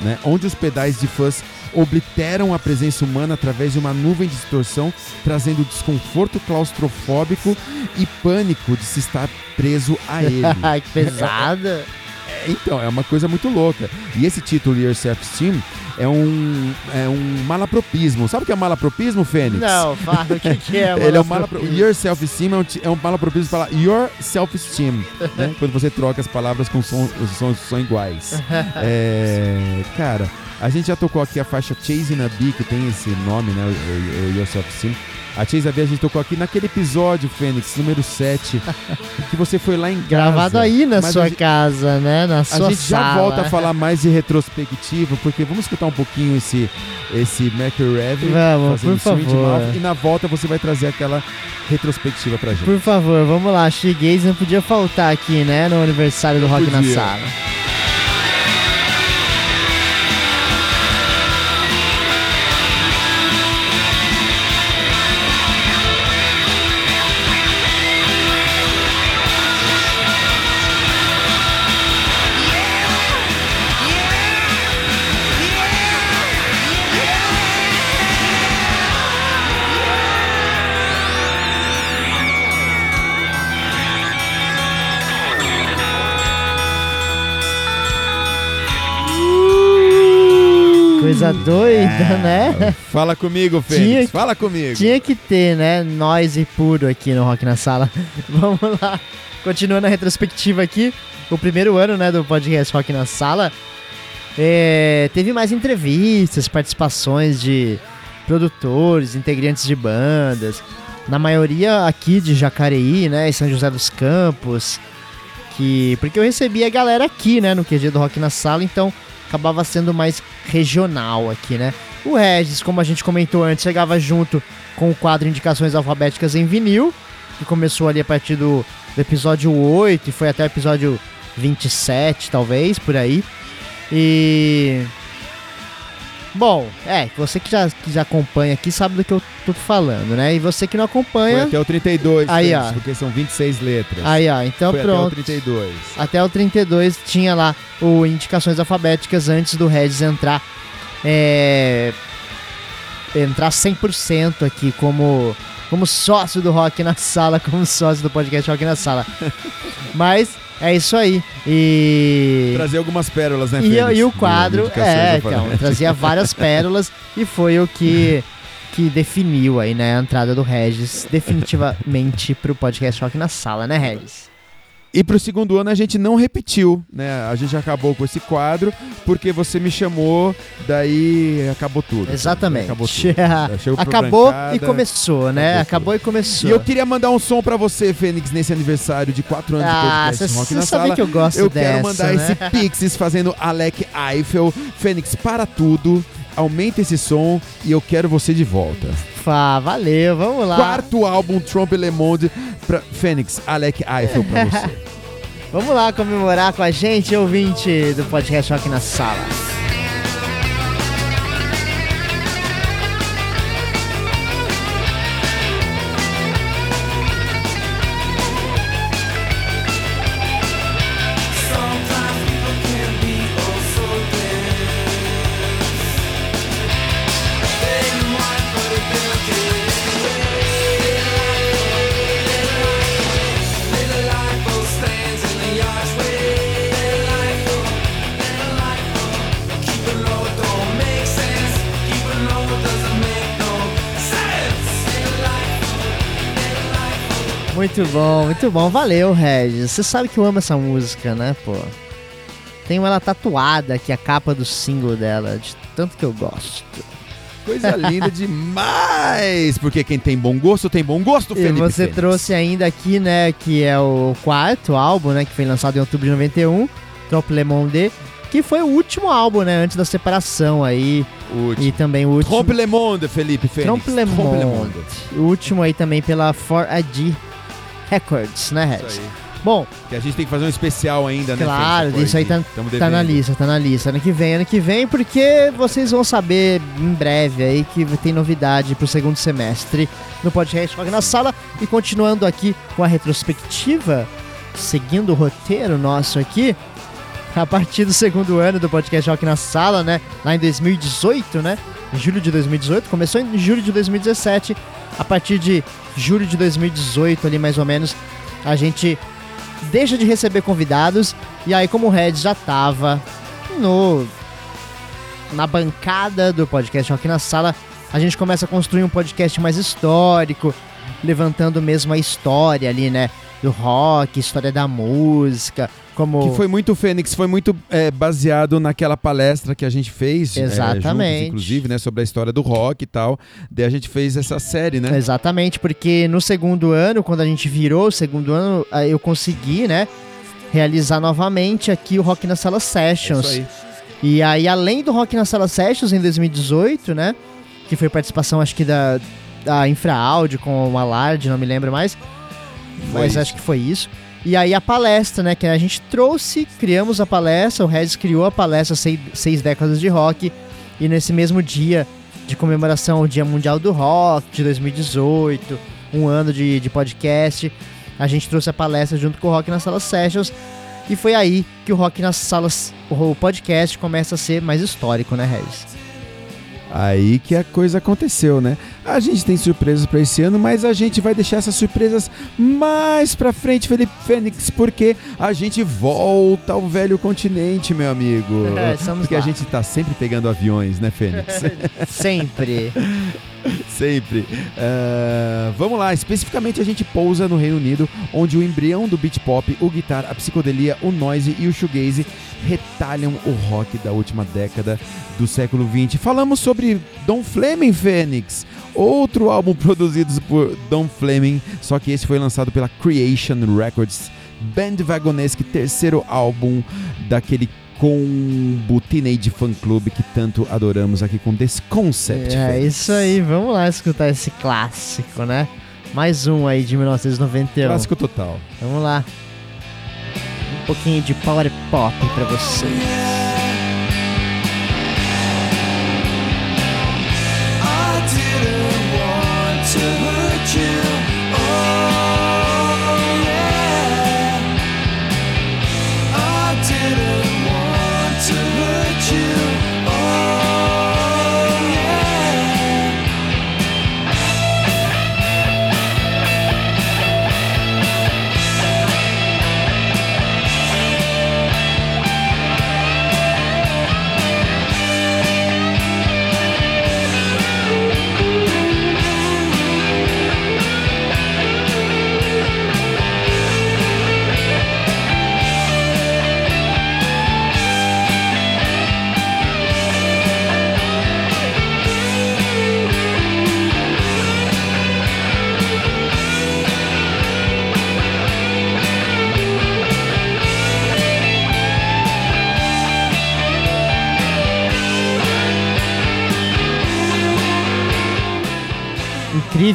né? onde os pedais de fãs obliteram a presença humana através de uma nuvem de distorção, trazendo desconforto claustrofóbico e pânico de se estar preso a ele. Ai, que pesada. Então, é uma coisa muito louca. E esse título, Your Self-Esteem, é um, é um malapropismo. Sabe o que é malapropismo, Fênix? Não, fala o que, que é, Ele é um malapro... Your Self-Esteem é um, é um malapropismo para Your Self-Esteem, né? Quando você troca as palavras com sons, os sons são iguais. É, cara, a gente já tocou aqui a faixa Chasing a Bee, que tem esse nome, né? Your Self-Esteem. A Chase a Bee a gente tocou aqui naquele episódio, Fênix, número 7, que você foi lá em casa. Gravado aí na Mas sua a gente- casa, né? Na a sua gente já sala. volta a falar mais de retrospectiva, porque vamos escutar um pouquinho esse, esse Mercury Rev. Vamos, por favor. Mouth, E na volta você vai trazer aquela retrospectiva pra gente. Por favor, vamos lá. Shoegaze não podia faltar aqui, né? No aniversário do Rock na podia. Sala. Coisa doida, né? Fala comigo, Fênix. que- Fala comigo. Tinha que ter, né? Noise puro aqui no Rock na Sala. Vamos lá. Continuando a retrospectiva aqui, o primeiro ano, né, do podcast Rock na Sala. é, teve mais entrevistas, participações de produtores, integrantes de bandas. Na maioria aqui de Jacareí, né, em São José dos Campos. Que, porque eu recebia a galera aqui, né, no QG do Rock na Sala, então acabava sendo mais regional aqui, né? O Regis, como a gente comentou antes, chegava junto com o quadro Indicações Alfabéticas em Vinil. que começou ali a partir do, do episódio 8 e foi até o episódio 27, talvez, por aí. E. Bom, é, você que já, que já acompanha aqui sabe do que eu tô falando, né? E você que não acompanha. Foi até o 32, Aí, ó. porque são 26 letras. Aí, ó, então Foi pronto. até o 32. Até o 32 tinha lá o indicações alfabéticas antes do Regis entrar é, entrar 100% aqui como como sócio do Rock na Sala, como sócio do podcast Rock na Sala. Mas é isso aí. E Trazer algumas pérolas, né, e, Fênix? e o quadro, é, então, trazia várias pérolas e foi o que que definiu aí, né, a entrada do Regis definitivamente pro podcast Rock na Sala, né, Regis? E pro segundo ano a gente não repetiu, né? A gente acabou com esse quadro porque você me chamou, daí acabou tudo. Exatamente. Acabou tudo. Acabou Brancada. e começou, né? acabou Acabou e começou. E eu queria mandar um som pra você, Fênix, nesse aniversário de 4 anos Ah, de podcast Rock na sabe Sala. que eu gosto eu dessa, quero mandar né? esse Pixies fazendo Alec Eiffel. Fênix, para tudo, aumenta esse som e eu quero você de volta. Fá, valeu, vamos lá. Quarto álbum Trump Le Monde pra Fênix, Alec Eiffel pra você. Vamos lá comemorar com a gente, ouvinte do podcast Rock na Sala. Muito bom, muito bom. Valeu, Regis. Você sabe que eu amo essa música, né, pô? Tenho ela tatuada aqui, a capa do single dela, de tanto que eu gosto. Coisa linda demais! Porque quem tem bom gosto tem bom gosto, E Felipe você Fênix. trouxe ainda aqui, né, que é o quarto álbum, né, que foi lançado em outubro de 91, Trop Le Monde, que foi o último álbum, né, antes da separação aí, O e também o último... Trompe Le Monde, Felipe Fênix. Trompe Le Trompe Le Monde. O último aí também pela 4AD Records, né, Regis? Bom, Que a gente tem que fazer um especial ainda, né? Claro, isso aí tá, tá na lista, tá na lista. Ano que vem, ano que vem, porque vocês vão saber em breve aí que tem novidade pro segundo semestre no podcast Rock na Sala. E continuando aqui com a retrospectiva, seguindo o roteiro nosso aqui, a partir do segundo ano do podcast Rock na Sala, né? Lá em 2018, né? Julho de 2018, começou em julho de 2017. A partir de julho de 2018, ali mais ou menos, a gente deixa de receber convidados. E aí, como o Red já tava no na bancada do podcast Rock na Sala, a gente começa a construir um podcast mais histórico, levantando mesmo a história ali, né? Do rock, história da música, como... Que foi muito, Fênix, foi muito é, baseado naquela palestra que a gente fez. é, Exatamente. juntos, inclusive, né? Sobre a história do rock e tal. Daí a gente fez essa série, né? Exatamente, porque no segundo ano, quando a gente virou o segundo ano, eu consegui, né? Realizar novamente aqui o Rock na Sala Sessions. Aí. E aí, além do Rock na Sala Sessions em 2018, né? Que foi participação, acho que da, da Infraáudio com o Malard, não me lembro mais. Foi mas isso. acho que foi isso. E aí a palestra, né? Que a gente trouxe, criamos a palestra, o Regis criou a palestra seis, seis décadas de rock. E nesse mesmo dia de comemoração ao Dia Mundial do Rock de 2018, um ano de, de podcast, a gente trouxe a palestra junto com o Rock na Sala Sessions. E foi aí que o Rock nas Salas, o podcast começa a ser mais histórico, né, Regis? Aí que a coisa aconteceu, né? A gente tem surpresas pra esse ano, mas a gente vai deixar essas surpresas mais pra frente, Felipe Fênix, porque a gente volta ao velho continente, meu amigo. É, porque lá. a gente tá sempre pegando aviões, né, Fênix? Sempre. Sempre. Ah, vamos lá, especificamente a gente pousa no Reino Unido, onde o embrião do beat pop, o guitar, a psicodelia, o noise e o shoegaze retalham o rock da última década do século XX. Falamos sobre Don Fleming Phoenix, outro álbum produzido por Don Fleming, só que esse foi lançado pela Creation Records, Band Vagonesque, terceiro álbum daquele combo Teenage Fan Club que tanto adoramos aqui com Desconcept. É Phoenix. isso aí, vamos lá escutar esse clássico, né? Mais um aí de 1991. Clássico total. Vamos lá. Um pouquinho de power pop pra vocês.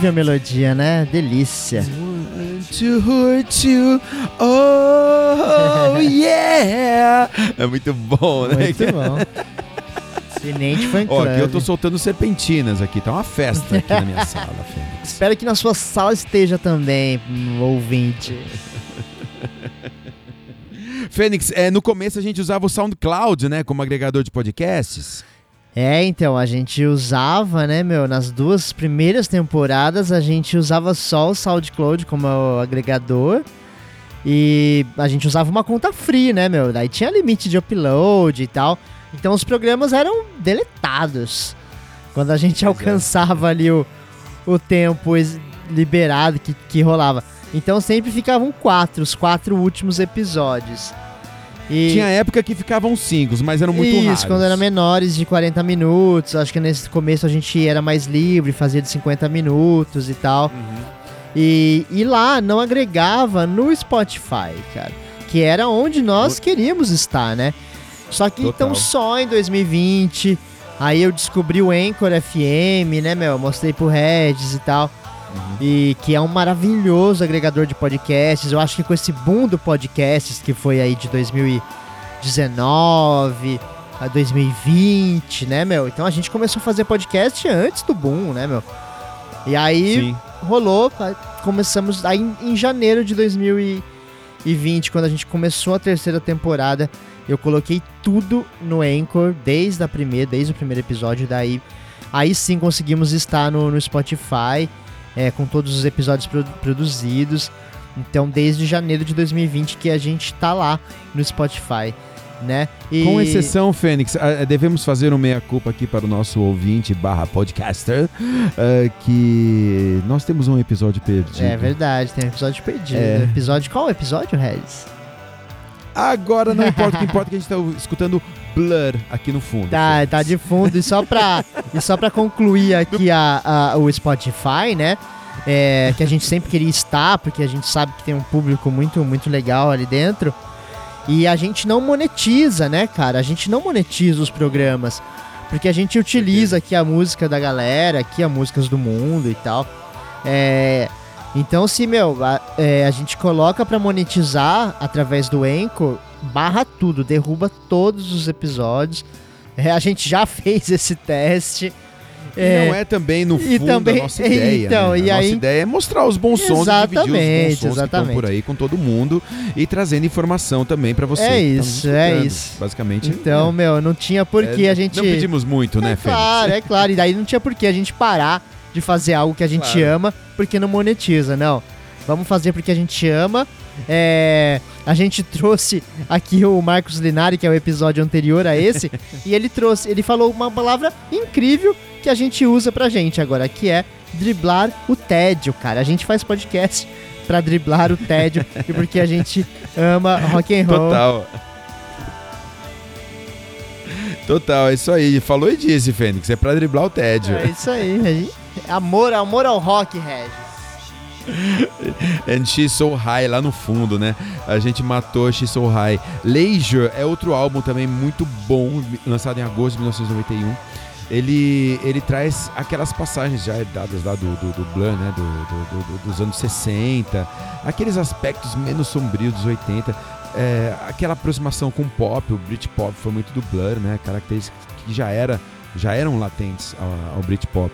Incrível melodia, né? Delícia. To hurt you, oh yeah! É muito bom, né? Muito bom. Tenente Fan Ó, aqui eu tô soltando serpentinas aqui, tá uma festa aqui na minha sala, Fênix. Espero que na sua sala esteja também, ouvinte. Fênix, é, no começo a gente usava o SoundCloud, né, como agregador de podcasts. É, então, a gente usava, né, meu, nas duas primeiras temporadas a gente usava só o SoundCloud como agregador. E a gente usava uma conta free, né, meu? Daí tinha limite de upload e tal. Então os programas eram deletados. Quando a gente Pois é. alcançava ali o, o tempo liberado que, que rolava. Então sempre ficavam quatro, os quatro últimos episódios. E... Tinha época que ficavam cinco, mas eram muito Isso, raros. quando eram menores de 40 minutos. Acho que nesse começo a gente era mais livre, fazia de 50 minutos e tal. Uhum. E, e lá não agregava no Spotify, cara. Que era onde nós queríamos estar, né? Só que Total. então só em 2020. Aí eu descobri o Anchor FM, né, meu? Mostrei pro Regis e tal. Uhum. E que é um maravilhoso agregador de podcasts. Eu acho que com esse boom do podcasts que foi aí de 2019 a 2020, né, meu? Então a gente começou a fazer podcast antes do boom, né, meu? E aí Sim. rolou, começamos aí em, em janeiro de 2020, quando a gente começou a terceira temporada, eu coloquei tudo no Anchor, desde a primeira, desde o primeiro episódio, daí aí sim conseguimos estar no, no Spotify, é, com todos os episódios pro- produzidos. Então, desde janeiro de 2020 que a gente tá lá no Spotify, né? E- Com exceção, Fênix, devemos fazer um meia-culpa aqui para o nosso ouvinte barra podcaster, ah, que nós temos um episódio perdido. É verdade, tem um episódio perdido. É. Episódio, qual episódio, Regis? Agora não importa o que importa, que a gente tá escutando Blur aqui no fundo. Tá, Fênix. tá de fundo. E só pra, e só pra concluir aqui a, a- o Spotify, né? É, que a gente sempre queria estar, porque a gente sabe que tem um público muito, muito legal ali dentro. E a gente não monetiza, né, cara? A gente não monetiza os programas. Porque a gente utiliza aqui a música da galera, aqui as músicas do mundo e tal. É, então, se, meu, a, é, a gente coloca pra monetizar através do Anchor, barra tudo, derruba todos os episódios. É, a gente já fez esse teste. E não é também no e fundo também- a nossa ideia. então, né? e A nossa aí- ideia é mostrar os bons sons, e dividir os bons Exatamente, sons que estão exatamente. por aí com todo mundo e trazendo informação também pra você. É que tá isso, é escutando. isso. Basicamente. Então, meu, não tinha por que é, a gente. Não pedimos muito, né, é claro, é claro. E daí não tinha por que a gente parar de fazer algo que a gente Claro. ama porque não monetiza, não. Vamos fazer porque a gente ama. É, a gente trouxe aqui o Marcos Linari, que é o episódio anterior a esse, e ele trouxe, ele falou uma palavra incrível que a gente usa pra gente agora, que é driblar o tédio, cara. A gente faz podcast pra driblar o tédio e porque a gente ama rock and roll. Total. Total, é isso aí. Falou e disse, Fênix. É pra driblar o tédio. É isso aí. Amor, amor ao rock, Regis. And She's So High lá no fundo, né? A gente matou She's So High. Leisure é outro álbum também muito bom, lançado em agosto de 1991. ele, ele traz aquelas passagens já herdadas lá do, do, do Blur, né? Do, do, dos anos 60, aqueles aspectos menos sombrios dos 80, é, aquela aproximação com o pop, o Britpop foi muito do Blur, né? Características que já, era, já eram latentes ao, ao Britpop.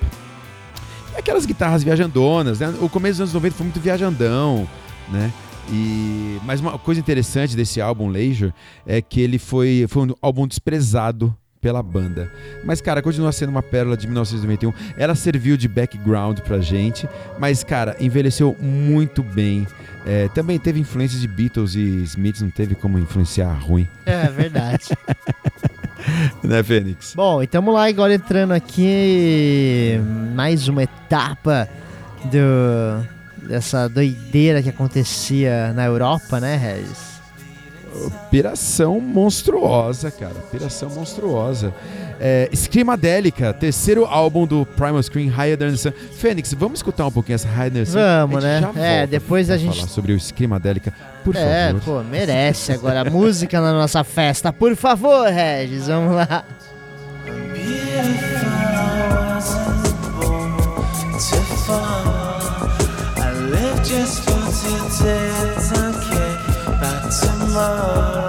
Aquelas guitarras viajandonas, né? O começo dos anos 90 foi muito viajandão, né? E, mas uma coisa interessante desse álbum Leisure é que ele foi, foi um álbum desprezado pela banda. Mas, cara, continua sendo uma pérola de 1991. Ela serviu de background pra gente, mas, cara, envelheceu muito bem. É, também teve influências de Beatles e Smiths, não teve como influenciar ruim. É verdade. né, Fênix? Bom, e estamos lá agora entrando aqui mais uma etapa do dessa doideira que acontecia na Europa, né, Regis? Piração monstruosa, cara. Piração monstruosa. É, Screamadélica, terceiro álbum do Primal Scream Higher Than the Sun. Fênix, vamos escutar um pouquinho essa Higher Than Sun? Vamos, né? é, depois a gente. falar sobre o Screamadélica, por é, favor. É, pô, merece agora a música na nossa festa. Por favor, Regis, vamos lá. just for today, but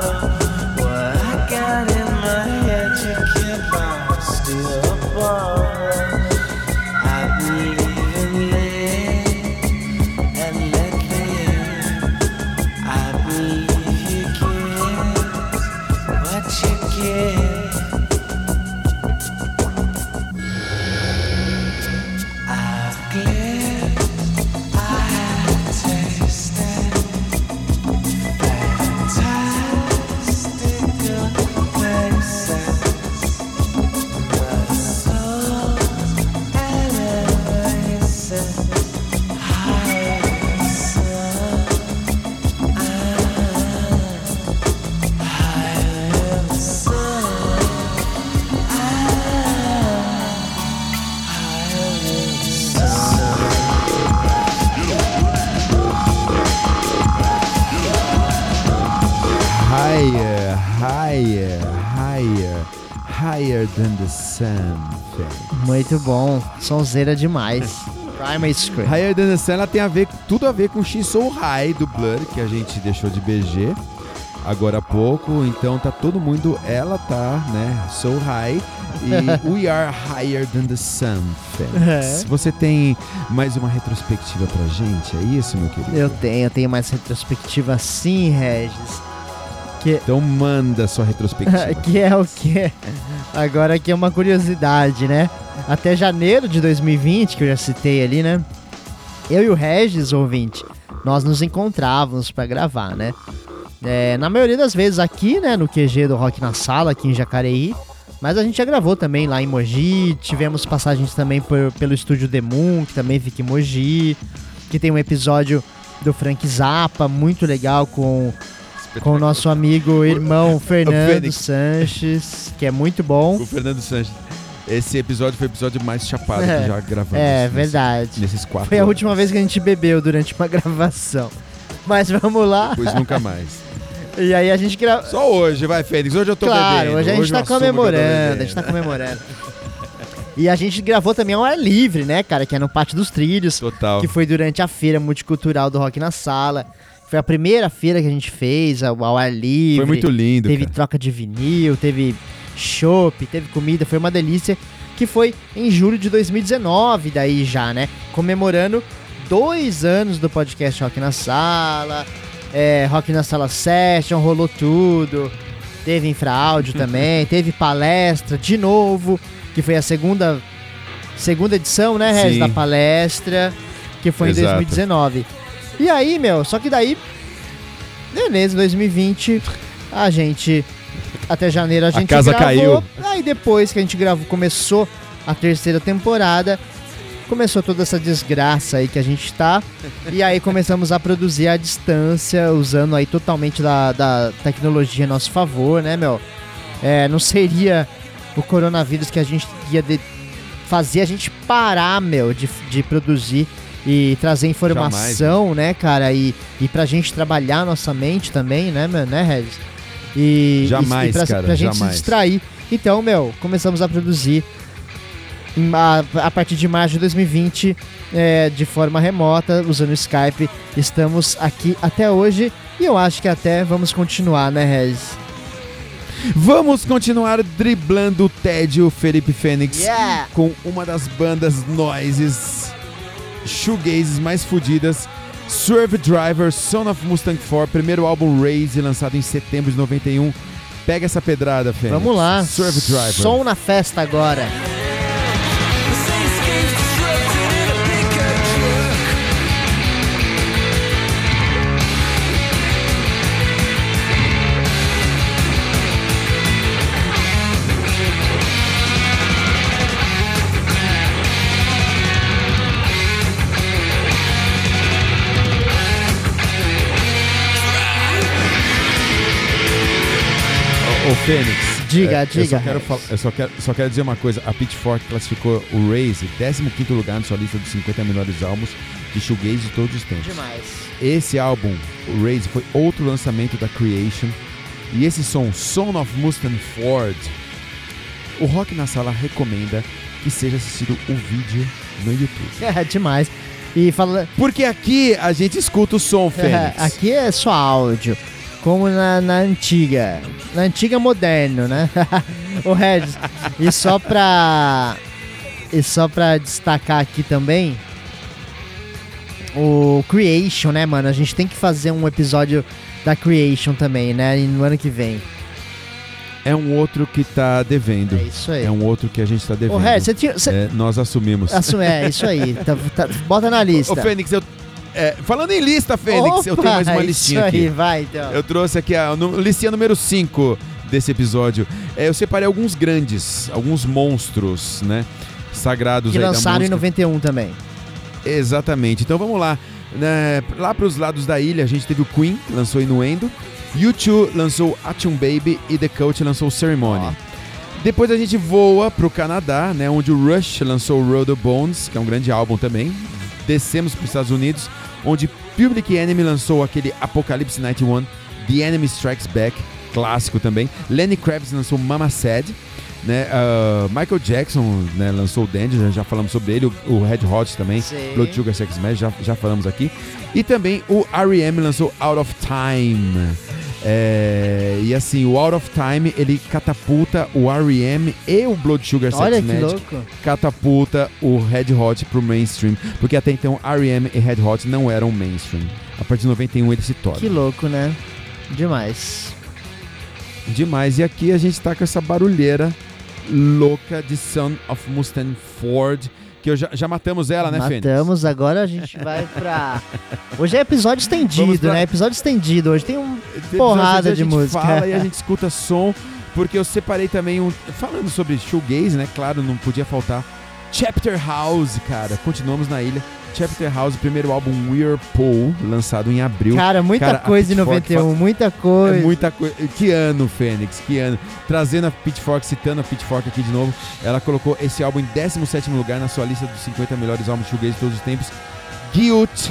tomorrow. Than the Sun. Muito bom, sonzeira demais. Primal Scream. Higher Than the Sun ela tem a ver, tudo a ver com X Soul High do Blur, que a gente deixou de BG agora há pouco. Então tá todo mundo, ela tá, né, Soul High e We Are Higher Than the Sun. É. Você tem mais uma retrospectiva pra gente, é isso, meu querido? Eu tenho, eu tenho mais retrospectiva sim, Regis. Que... Então manda sua retrospectiva. que é o que? Agora aqui é uma curiosidade, né? Até janeiro de 2020, que eu já citei ali, né? Eu e o Regis, ouvinte, nós nos encontrávamos para gravar, né? É, na maioria das vezes aqui, né, no QG do Rock na Sala, aqui em Jacareí. Mas a gente já gravou também lá em Mogi. Tivemos passagens também por, pelo estúdio The Moon, que também fica em Mogi. Que tem um episódio do Frank Zappa, muito legal, com com o nosso amigo irmão Fernando Sanches, que é muito bom. O Fernando Sanches. Esse episódio foi o episódio mais chapado é, que já gravamos. É, nesse, verdade. Nesses quatro Foi a última vez que a gente bebeu durante uma gravação. Mas vamos lá. Pois nunca mais. E aí a gente grava. Só hoje, vai, Fênix. Hoje eu tô claro, bebendo. Hoje a gente hoje tá comemorando. A gente tá comemorando. E a gente gravou também ao ar livre, né, cara? Que é no Pátio dos Trilhos. Total. Que foi durante a feira multicultural do Rock na Sala. Foi a primeira feira que a gente fez ao, ao ar livre. Foi muito lindo. Teve cara. troca de vinil, teve chopp, teve comida, foi uma delícia. Que foi em julho de 2019, daí já, né? Comemorando dois anos do podcast Rock na Sala. É, Rock na Sala Session, rolou tudo. Teve infraáudio também, teve palestra de novo, que foi a segunda segunda edição, né, Rez, da palestra, que foi Exato. em 2019. E aí, meu, só que daí, beleza, 2020, a gente, até janeiro a gente a casa gravou. Caiu. Aí depois que a gente gravou, começou a terceira temporada, começou toda essa desgraça aí que a gente tá. e aí começamos a produzir à distância, usando aí totalmente da, da tecnologia a nosso favor, né, meu? É, não seria o coronavírus que a gente ia de, fazer a gente parar, meu, de, de produzir e trazer informação, Jamais. né, cara? E, e pra gente trabalhar nossa mente também, né, né, Regis? E, jamais, e pra, cara, pra gente jamais. se distrair. Então, meu, começamos a produzir a, a partir de março de 2020 é, de forma remota, usando o Skype. Estamos aqui até hoje e eu acho que até vamos continuar, né, Regis? Vamos continuar driblando o tédio Felipe Fênix Yeah! com uma das bandas noises shoegazes mais fodidas, Swerve Driver, Son of Mustang 4, primeiro álbum Raise, lançado em setembro de 91. Pega essa pedrada, Fênix. Vamos lá. Swerve Driver. Som na festa agora. Fênix. Diga, é, diga, Eu, só quero, eu só, quero, só quero dizer uma coisa. A Pitchfork classificou o Raze 15º lugar na sua lista dos 50 melhores álbuns de shoegaze de todos os tempos. Demais. Esse álbum, o Raze, foi outro lançamento da Creation. E esse som, Son of Mustang Ford, o Rock na Sala recomenda que seja assistido o vídeo no YouTube. É, demais. E fala. Porque aqui a gente escuta o som, Fênix. aqui é só áudio. Como na, na antiga. Na antiga moderno, né? o Regis. E só pra. E só pra destacar aqui também. O Creation, né, mano? A gente tem que fazer um episódio da Creation também, né? No ano que vem. É um outro que tá devendo. É isso aí. É um outro que a gente tá devendo. Ô, Regis, você tinha. Você... É, nós assumimos. Assu- É, isso aí. Tá- tá- bota na lista. Ô, Fênix, eu. É, falando em lista, Fênix, eu Opa, tenho mais uma listinha aí, aqui. vai então. Eu trouxe aqui a no, listinha número 5 desse episódio. É, eu separei alguns grandes, alguns monstros, né? Sagrados que aí lançaram em música. 91 também. Exatamente. Então vamos lá. Né, lá pros lados da ilha, a gente teve o Queen, lançou Inuendo. U2 lançou Action Baby e The Coach lançou Ceremony. Ó. Depois a gente voa pro Canadá, né, onde o Rush lançou Road of Bones, que é um grande álbum também. Descemos para os Estados Unidos, onde Public Enemy lançou aquele Apocalypse 91, The Enemy Strikes Back, clássico também. Lenny Kravitz lançou Mama Said. Né, ah, Michael Jackson né, lançou o Dandy, já, já falamos sobre ele. O, o Red Hot também, Sim. Blood Sugar Sex Magic, já, já falamos aqui. E também o R.E.M. lançou Out of Time. É, e assim, o Out of Time ele catapulta o R.E.M. e o Blood Sugar Sex Olha Magic louco. catapulta o Red Hot pro mainstream, porque até então R.E.M. e Red Hot não eram mainstream. A partir de 91 ele se torna. Que louco, né? Demais. Demais. E aqui a gente tá com essa barulheira louca de Son of Mustang Ford, que eu já, já matamos ela, né, Fênix? Matamos, agora a gente vai pra. Hoje é episódio estendido, pra- né? Episódio estendido. Hoje tem um. Tem porrada de a gente música. fala e a gente escuta som, porque eu separei também um. Falando sobre shoegaze, né? Claro, não podia faltar. Chapter House, cara. Continuamos na ilha. Chapter House, primeiro álbum Whirlpool, lançado em abril. Cara, muita Cara, coisa em Pitchfork 91, muita coisa. É muita coisa. Que ano, Fênix? Que ano? Trazendo a Pitchfork, citando a Pitchfork aqui de novo, ela colocou esse álbum em 17 lugar na sua lista dos 50 melhores álbuns de shoegaze de todos os tempos. Guilt.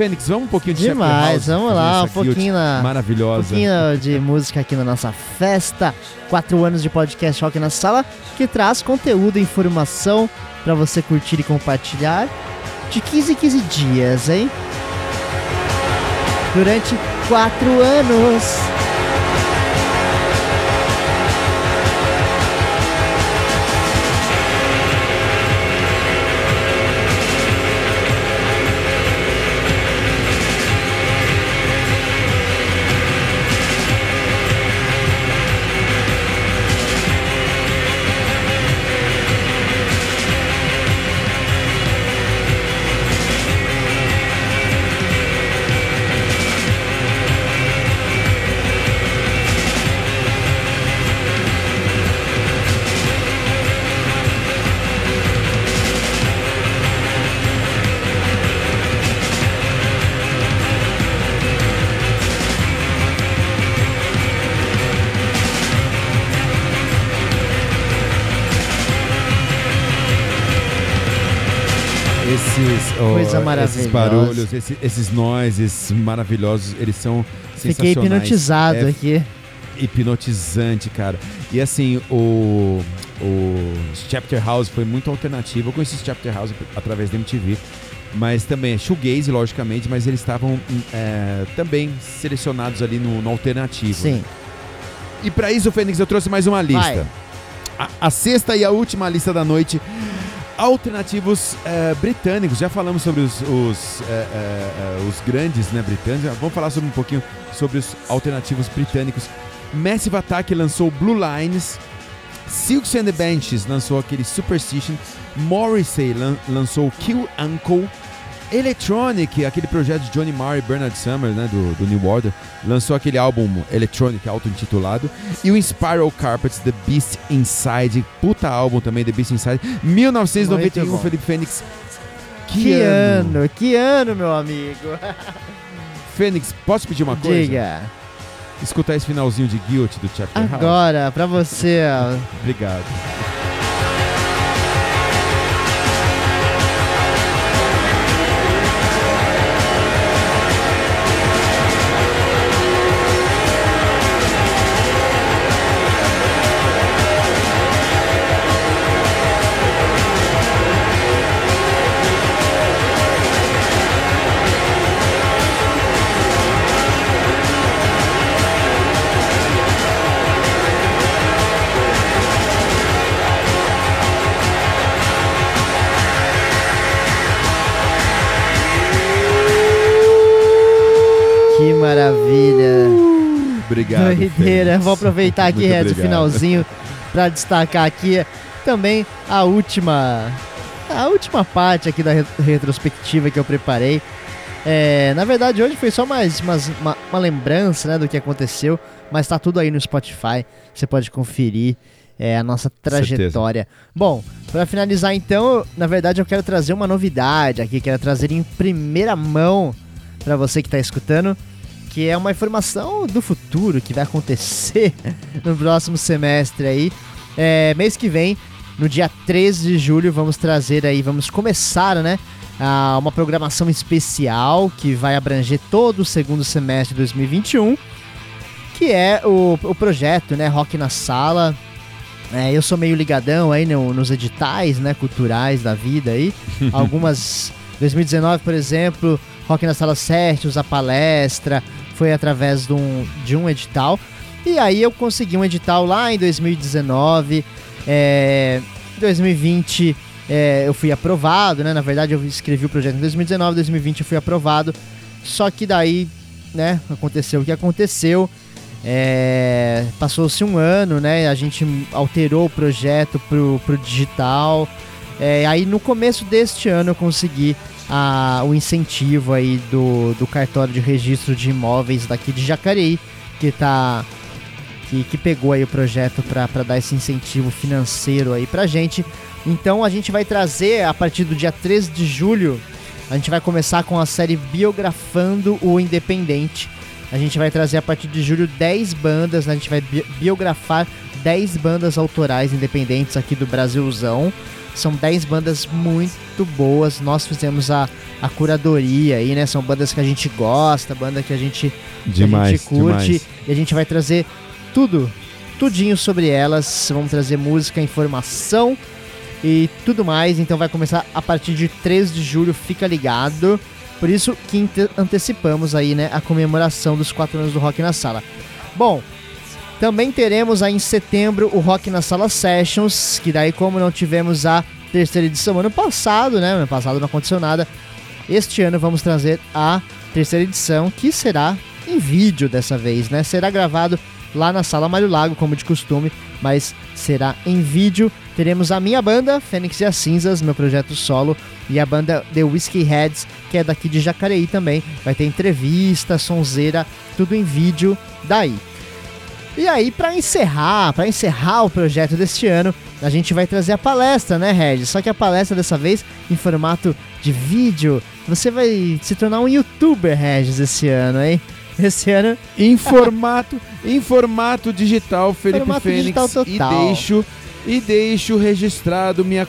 Fênix, vamos um pouquinho de Demais, vamos lá, um pouquinho na. Um Maravilhosa. pouquinho de música aqui na nossa festa. Quatro anos de podcast Rock na Sala, que traz conteúdo e informação pra você curtir e compartilhar de 15 em 15 dias, hein? Durante quatro anos. Esses, Coisa esses maravilhosa. barulhos, esse- esses noises maravilhosos, eles são Fiquei hipnotizado É aqui. hipnotizante, cara. E assim, o o Chapter House foi muito alternativo. Eu conheci Chapter House através da MTV. Mas também é shoegaze, logicamente, mas eles estavam é, também selecionados ali no, no alternativo. Sim. Né? E para isso, Fênix, eu trouxe mais uma lista. A, a, sexta e a última lista da noite. Alternativos é, britânicos. Já falamos sobre os, os, é, é, os grandes né, britânicos. Vamos falar sobre um pouquinho sobre os alternativos britânicos. Massive Attack lançou Blue Lines. Silks and the Benches lançou aquele Superstition. Morrissey lan lançou Kill Uncle. Electronic, aquele projeto de Johnny Marr e Bernard Summers, né, do, do New Order, lançou aquele álbum Electronic auto-intitulado. E o Spiral Carpets, The Beast Inside, puta álbum também, The Beast Inside, 1991, Felipe Fênix. Que, que ano. ano, que ano, meu amigo. Fênix, posso pedir uma coisa? Diga. Escutar esse finalzinho de Guilt do Chapter Agora, House. pra você. Obrigado. Obrigado. Doideira. Vou aproveitar aqui, Red, o finalzinho, para destacar aqui também a última. A última parte aqui da retrospectiva que eu preparei. É, na verdade, hoje foi só mais uma, uma, lembrança né, do que aconteceu, mas tá tudo aí no Spotify. Você pode conferir é, a nossa trajetória. Certeza. Bom, para finalizar então, na verdade eu quero trazer uma novidade aqui, quero trazer em primeira mão para você que está escutando que é uma informação do futuro que vai acontecer no próximo semestre aí. É, mês que vem, no dia 13 de julho, vamos trazer aí, vamos começar, né? uma programação especial que vai abranger todo o segundo semestre de 2021, que é o, o projeto, né? Rock na Sala. É, eu sou meio ligadão aí no, nos editais, né? Culturais da vida aí. Algumas. 2019, por exemplo, Rock na Sala 7, a palestra, foi através de um, de um edital. E aí eu consegui um edital lá em 2019. É, 2020 é, eu fui aprovado, né? Na verdade eu escrevi o projeto em 2019, 2020 eu fui aprovado. Só que daí, né, aconteceu o que aconteceu. É, Passou-se um ano, né? A gente alterou o projeto pro, pro digital. É, aí no começo deste ano eu consegui a, o incentivo aí do, do cartório de registro de imóveis daqui de Jacareí, que tá que, que pegou aí o projeto para dar esse incentivo financeiro aí pra gente. Então a gente vai trazer a partir do dia 13 de julho, a gente vai começar com a série Biografando o Independente. A gente vai trazer a partir de julho 10 bandas, né? a gente vai biografar 10 bandas autorais independentes aqui do Brasilzão. São 10 bandas muito boas. Nós fizemos a, a curadoria aí, né? São bandas que a gente gosta, banda que a gente, demais, a gente curte. Demais. E a gente vai trazer tudo, tudinho sobre elas. Vamos trazer música, informação e tudo mais. Então vai começar a partir de 3 de julho, fica ligado. Por isso que antecipamos aí, né, a comemoração dos 4 anos do Rock na Sala. Bom, também teremos aí em setembro o Rock na Sala Sessions, que daí como não tivemos a terceira edição ano passado, né? Ano passado não aconteceu nada. Este ano vamos trazer a terceira edição, que será em vídeo dessa vez, né? Será gravado lá na Sala Mário Lago, como de costume, mas será em vídeo. Teremos a minha banda, Fênix e as Cinzas, meu projeto solo, e a banda The Whiskey Heads, que é daqui de Jacareí também. Vai ter entrevista, sonzeira, tudo em vídeo daí. E aí, para encerrar, para encerrar o projeto deste ano, a gente vai trazer a palestra, né, Regis? Só que a palestra dessa vez em formato de vídeo. Você vai se tornar um youtuber, Regis, esse ano, hein? Esse ano. Em formato, em formato digital, Felipe formato Fênix. Digital total. E deixo, e deixo registrado minha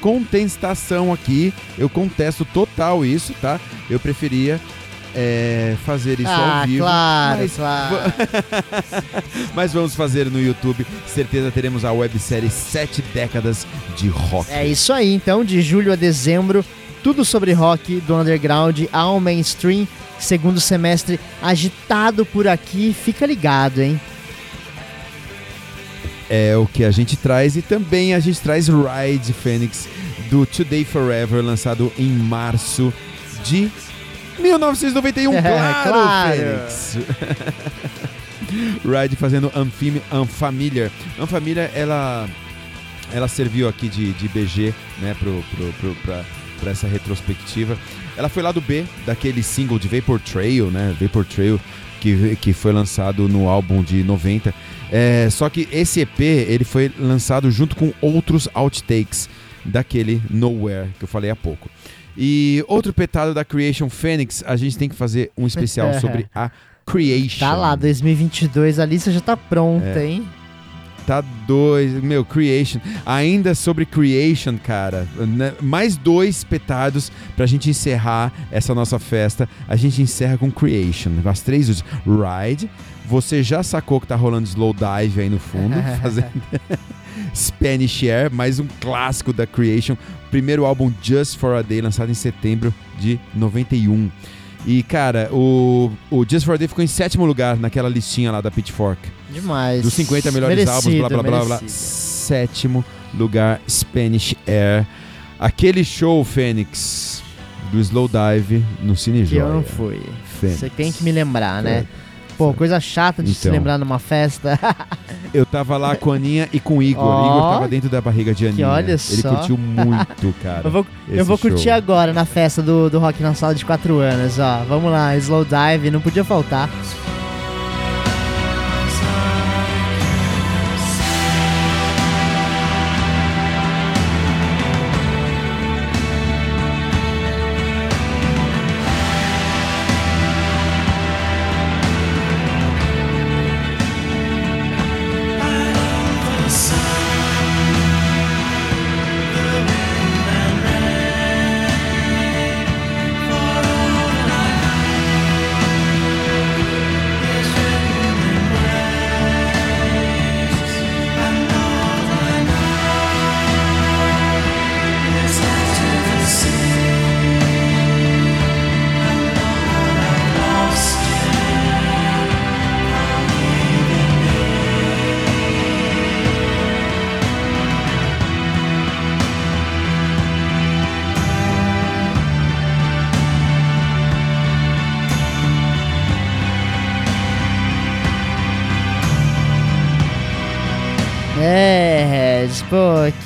contestação aqui. Eu contesto total isso, tá? Eu preferia é, fazer isso ah, ao vivo. Claro, mas, claro. mas vamos fazer no YouTube. Certeza teremos a websérie Sete Décadas de Rock. É isso aí, então, de julho a dezembro, tudo sobre rock, do underground ao mainstream. Segundo semestre agitado por aqui, fica ligado, hein? É o que a gente traz e também a gente traz Ride Phoenix do Today Forever, lançado em março de 1991, é, claro, claro. Fênix. Ride fazendo Unfamiliar. Unfamiliar, ela, ela serviu aqui de, de BG, né, pro, pro, pro, pra, pra essa retrospectiva. Ela foi lá do B, daquele single de Vapor Trail, né, Vapor Trail, que, que foi lançado no álbum de 90. É, só que esse EP, ele foi lançado junto com outros outtakes daquele Nowhere, que eu falei há pouco. E outro petado da Creation Phoenix, a gente tem que fazer um especial sobre a Creation. Tá lá, 2022, a lista já tá pronta, é. hein? Tá dois, meu, Creation. Ainda sobre Creation, cara, né? mais dois petados pra gente encerrar essa nossa festa. A gente encerra com Creation, as três últimas. Ride, você já sacou que tá rolando Slow Dive aí no fundo, fazendo Spanish Air, mais um clássico da Creation, primeiro álbum Just for a Day, lançado em setembro de 91. E, cara, o, o Just for a Day ficou em sétimo lugar naquela listinha lá da Pitchfork. Demais. Dos 50 melhores merecido, álbuns, blá blá blá blá. Sétimo lugar, Spanish Air. Aquele show, Fênix, do Slow Dive no Cine Que eu não fui. Você tem que me lembrar, né? Pô, coisa chata de então, se lembrar numa festa. eu tava lá com a Aninha e com o Igor. Oh, Igor tava dentro da barriga de Aninha. Que olha Ele só. curtiu muito, cara. eu vou, eu vou curtir agora na festa do, do Rock na Sala de 4 anos, ó. Vamos lá, Slow Dive, não podia faltar.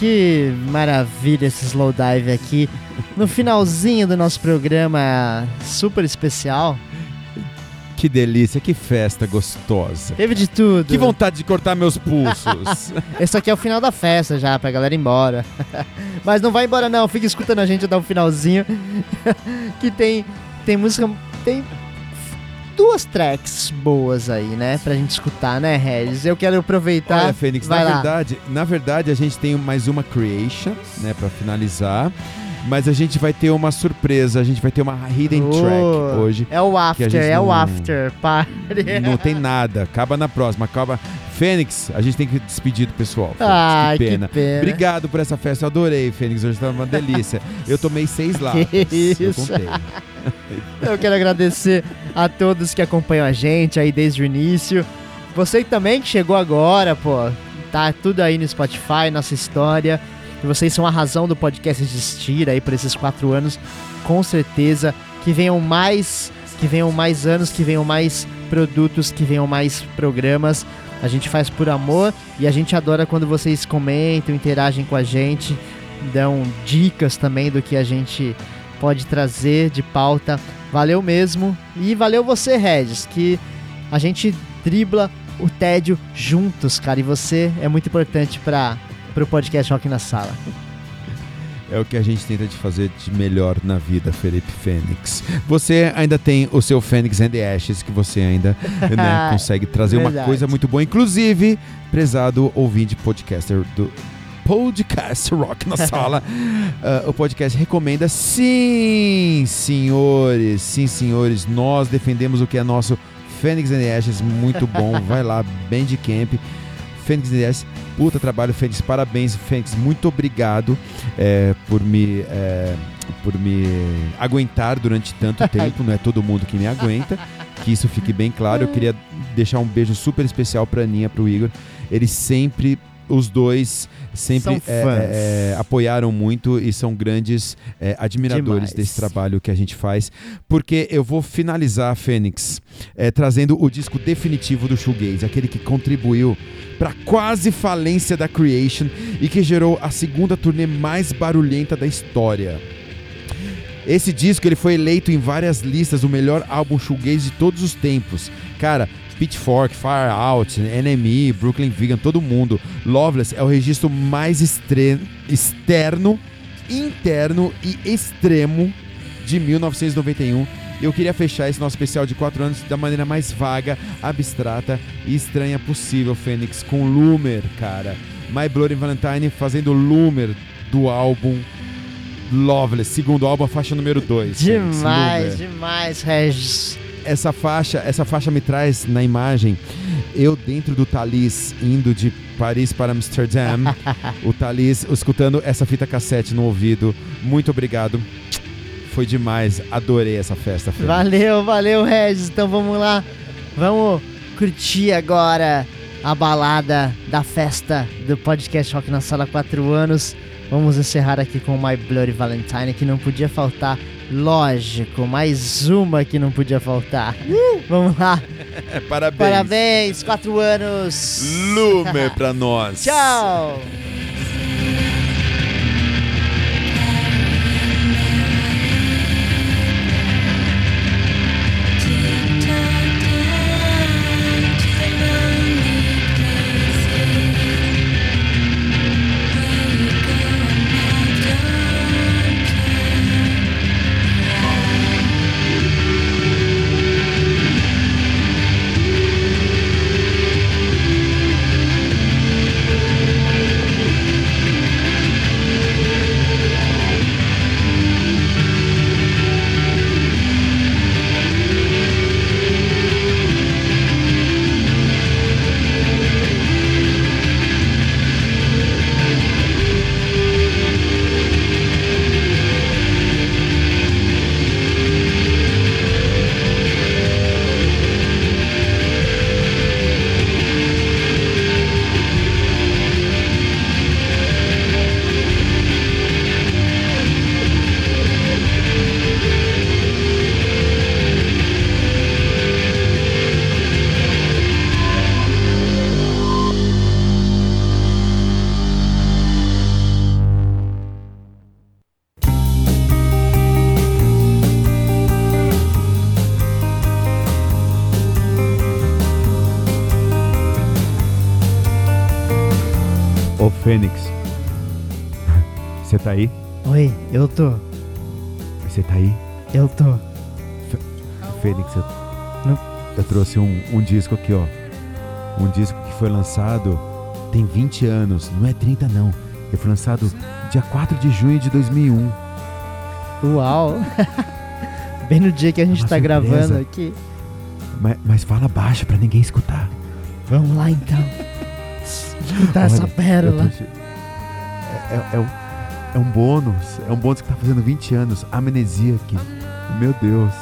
Que maravilha esse slow dive aqui. No finalzinho do nosso programa super especial. Que delícia, que festa gostosa. Teve de tudo. Que vontade de cortar meus pulsos. Esse aqui é o final da festa já, pra galera ir embora. Mas não vai embora não, fica escutando a gente até o finalzinho. que tem, tem música, tem duas tracks boas aí, né? Pra gente escutar, né, Regis? Eu quero aproveitar. Olha, Fênix, na verdade, na verdade a gente tem mais uma creation, né, pra finalizar. Mas a gente vai ter uma surpresa, a gente vai ter uma hidden oh, track hoje. É o after, é não, o after party. Não tem nada, acaba na próxima, acaba. Fênix, a gente tem que despedir do pessoal. Ai, que pena. que pena. Obrigado por essa festa, eu adorei, Fênix, hoje tá uma delícia. Eu tomei seis latas, eu contei. Eu quero agradecer a todos que acompanham a gente aí desde o início. Você também que chegou agora, pô, tá tudo aí no Spotify, nossa história. E vocês são a razão do podcast existir aí por esses quatro anos. Com certeza que venham mais, que venham mais anos, que venham mais produtos, que venham mais programas. A gente faz por amor e a gente adora quando vocês comentam, interagem com a gente, dão dicas também do que a gente pode trazer de pauta. Valeu mesmo. E valeu você, Regis, que a gente dribla o tédio juntos, cara. E você é muito importante para o podcast Rock na Sala. É o que a gente tenta de fazer de melhor na vida, Felipe Fênix. Você ainda tem o seu Fênix and the Ashes, que você ainda né, consegue trazer uma coisa muito boa. Inclusive, prezado ouvinte podcaster do podcast Rock na Sala. uh, o podcast recomenda. Sim, senhores, sim, senhores, nós defendemos o que é nosso Fênix and Ashes, muito bom. Vai lá, Bandcamp. Fênix and Ashes, puta trabalho, Fênix. Parabéns, Fênix. Muito obrigado é, por me. É, por me aguentar durante tanto tempo, não é todo mundo que me aguenta, que isso fique bem claro. Eu queria deixar um beijo super especial pra Aninha, pro Igor. Eles sempre os dois sempre é, é, apoiaram muito e são grandes é, admiradores Demais. desse trabalho que a gente faz. Porque eu vou finalizar, Fênix, é, trazendo o disco definitivo do Shoegaze, aquele que contribuiu para quase falência da Creation e que gerou a segunda turnê mais barulhenta da história. Esse disco ele foi eleito em várias listas o melhor álbum shoegaze de todos os tempos. Cara, Pitchfork, Far Out, NME, Brooklyn Vegan, todo mundo. Loveless é o registro mais externo, interno e extremo de 1991. Eu queria fechar esse nosso especial de 4 anos da maneira mais vaga, abstrata e estranha possível, Fênix, com Loomer, cara. My Bloody Valentine fazendo Loomer do álbum Loveless, segundo álbum, a faixa número 2. Demais, demais, Regis essa faixa, essa faixa me traz na imagem eu dentro do Thalys indo de Paris para Amsterdã, o Thalys escutando essa fita cassete no ouvido. Muito obrigado. Foi demais, adorei essa festa. Valeu, valeu, Regis. Então vamos lá, vamos curtir agora a balada da festa do podcast Rock na Sala 4 anos. Vamos encerrar aqui com My Bloody Valentine, que não podia faltar Lógico, mais uma que não podia faltar. Uh! Vamos lá. Parabéns. Parabéns, quatro anos. Lume pra nós. Tchau. Trouxe um, um disco aqui, ó. Um disco que foi lançado tem 20 anos, não é 30 não. Ele foi lançado dia 4 de junho de 2001. Uau! Bem no dia que a gente é tá surpresa. gravando aqui. Mas, mas fala baixo para ninguém escutar. Vamos lá então. Escutar essa pérola. É, é, é, é, um bônus. É um bônus que tá fazendo 20 anos. Amnesia aqui. Meu Deus.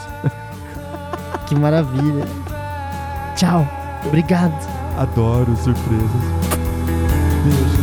Que maravilha. Tchau. Obrigado. Adoro surpresas. Beijo.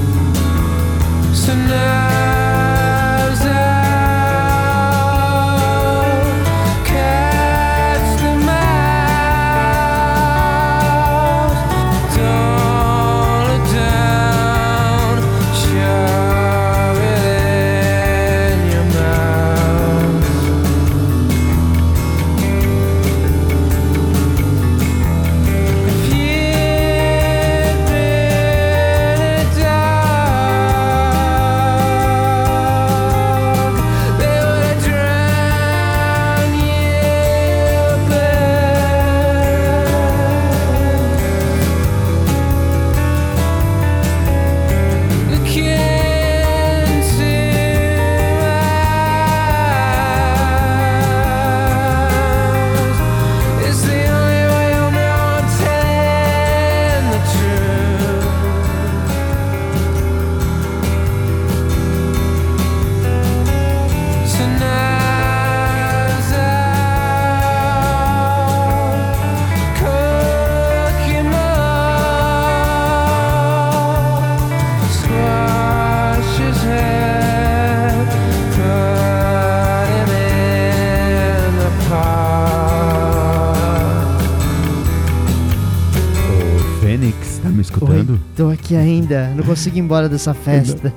Ainda, não consigo ir embora dessa festa.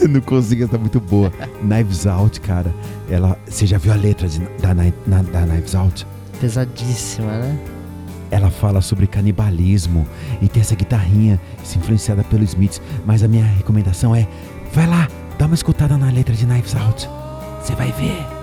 Não, não consigo, tá muito boa. Knives Out, cara. Ela, você já viu a letra de, da, na, da Knives Out? Pesadíssima, né? Ela fala sobre canibalismo e tem essa guitarrinha influenciada pelo Smiths. Mas a minha recomendação é: vai lá, dá uma escutada na letra de Knives Out. Você vai ver.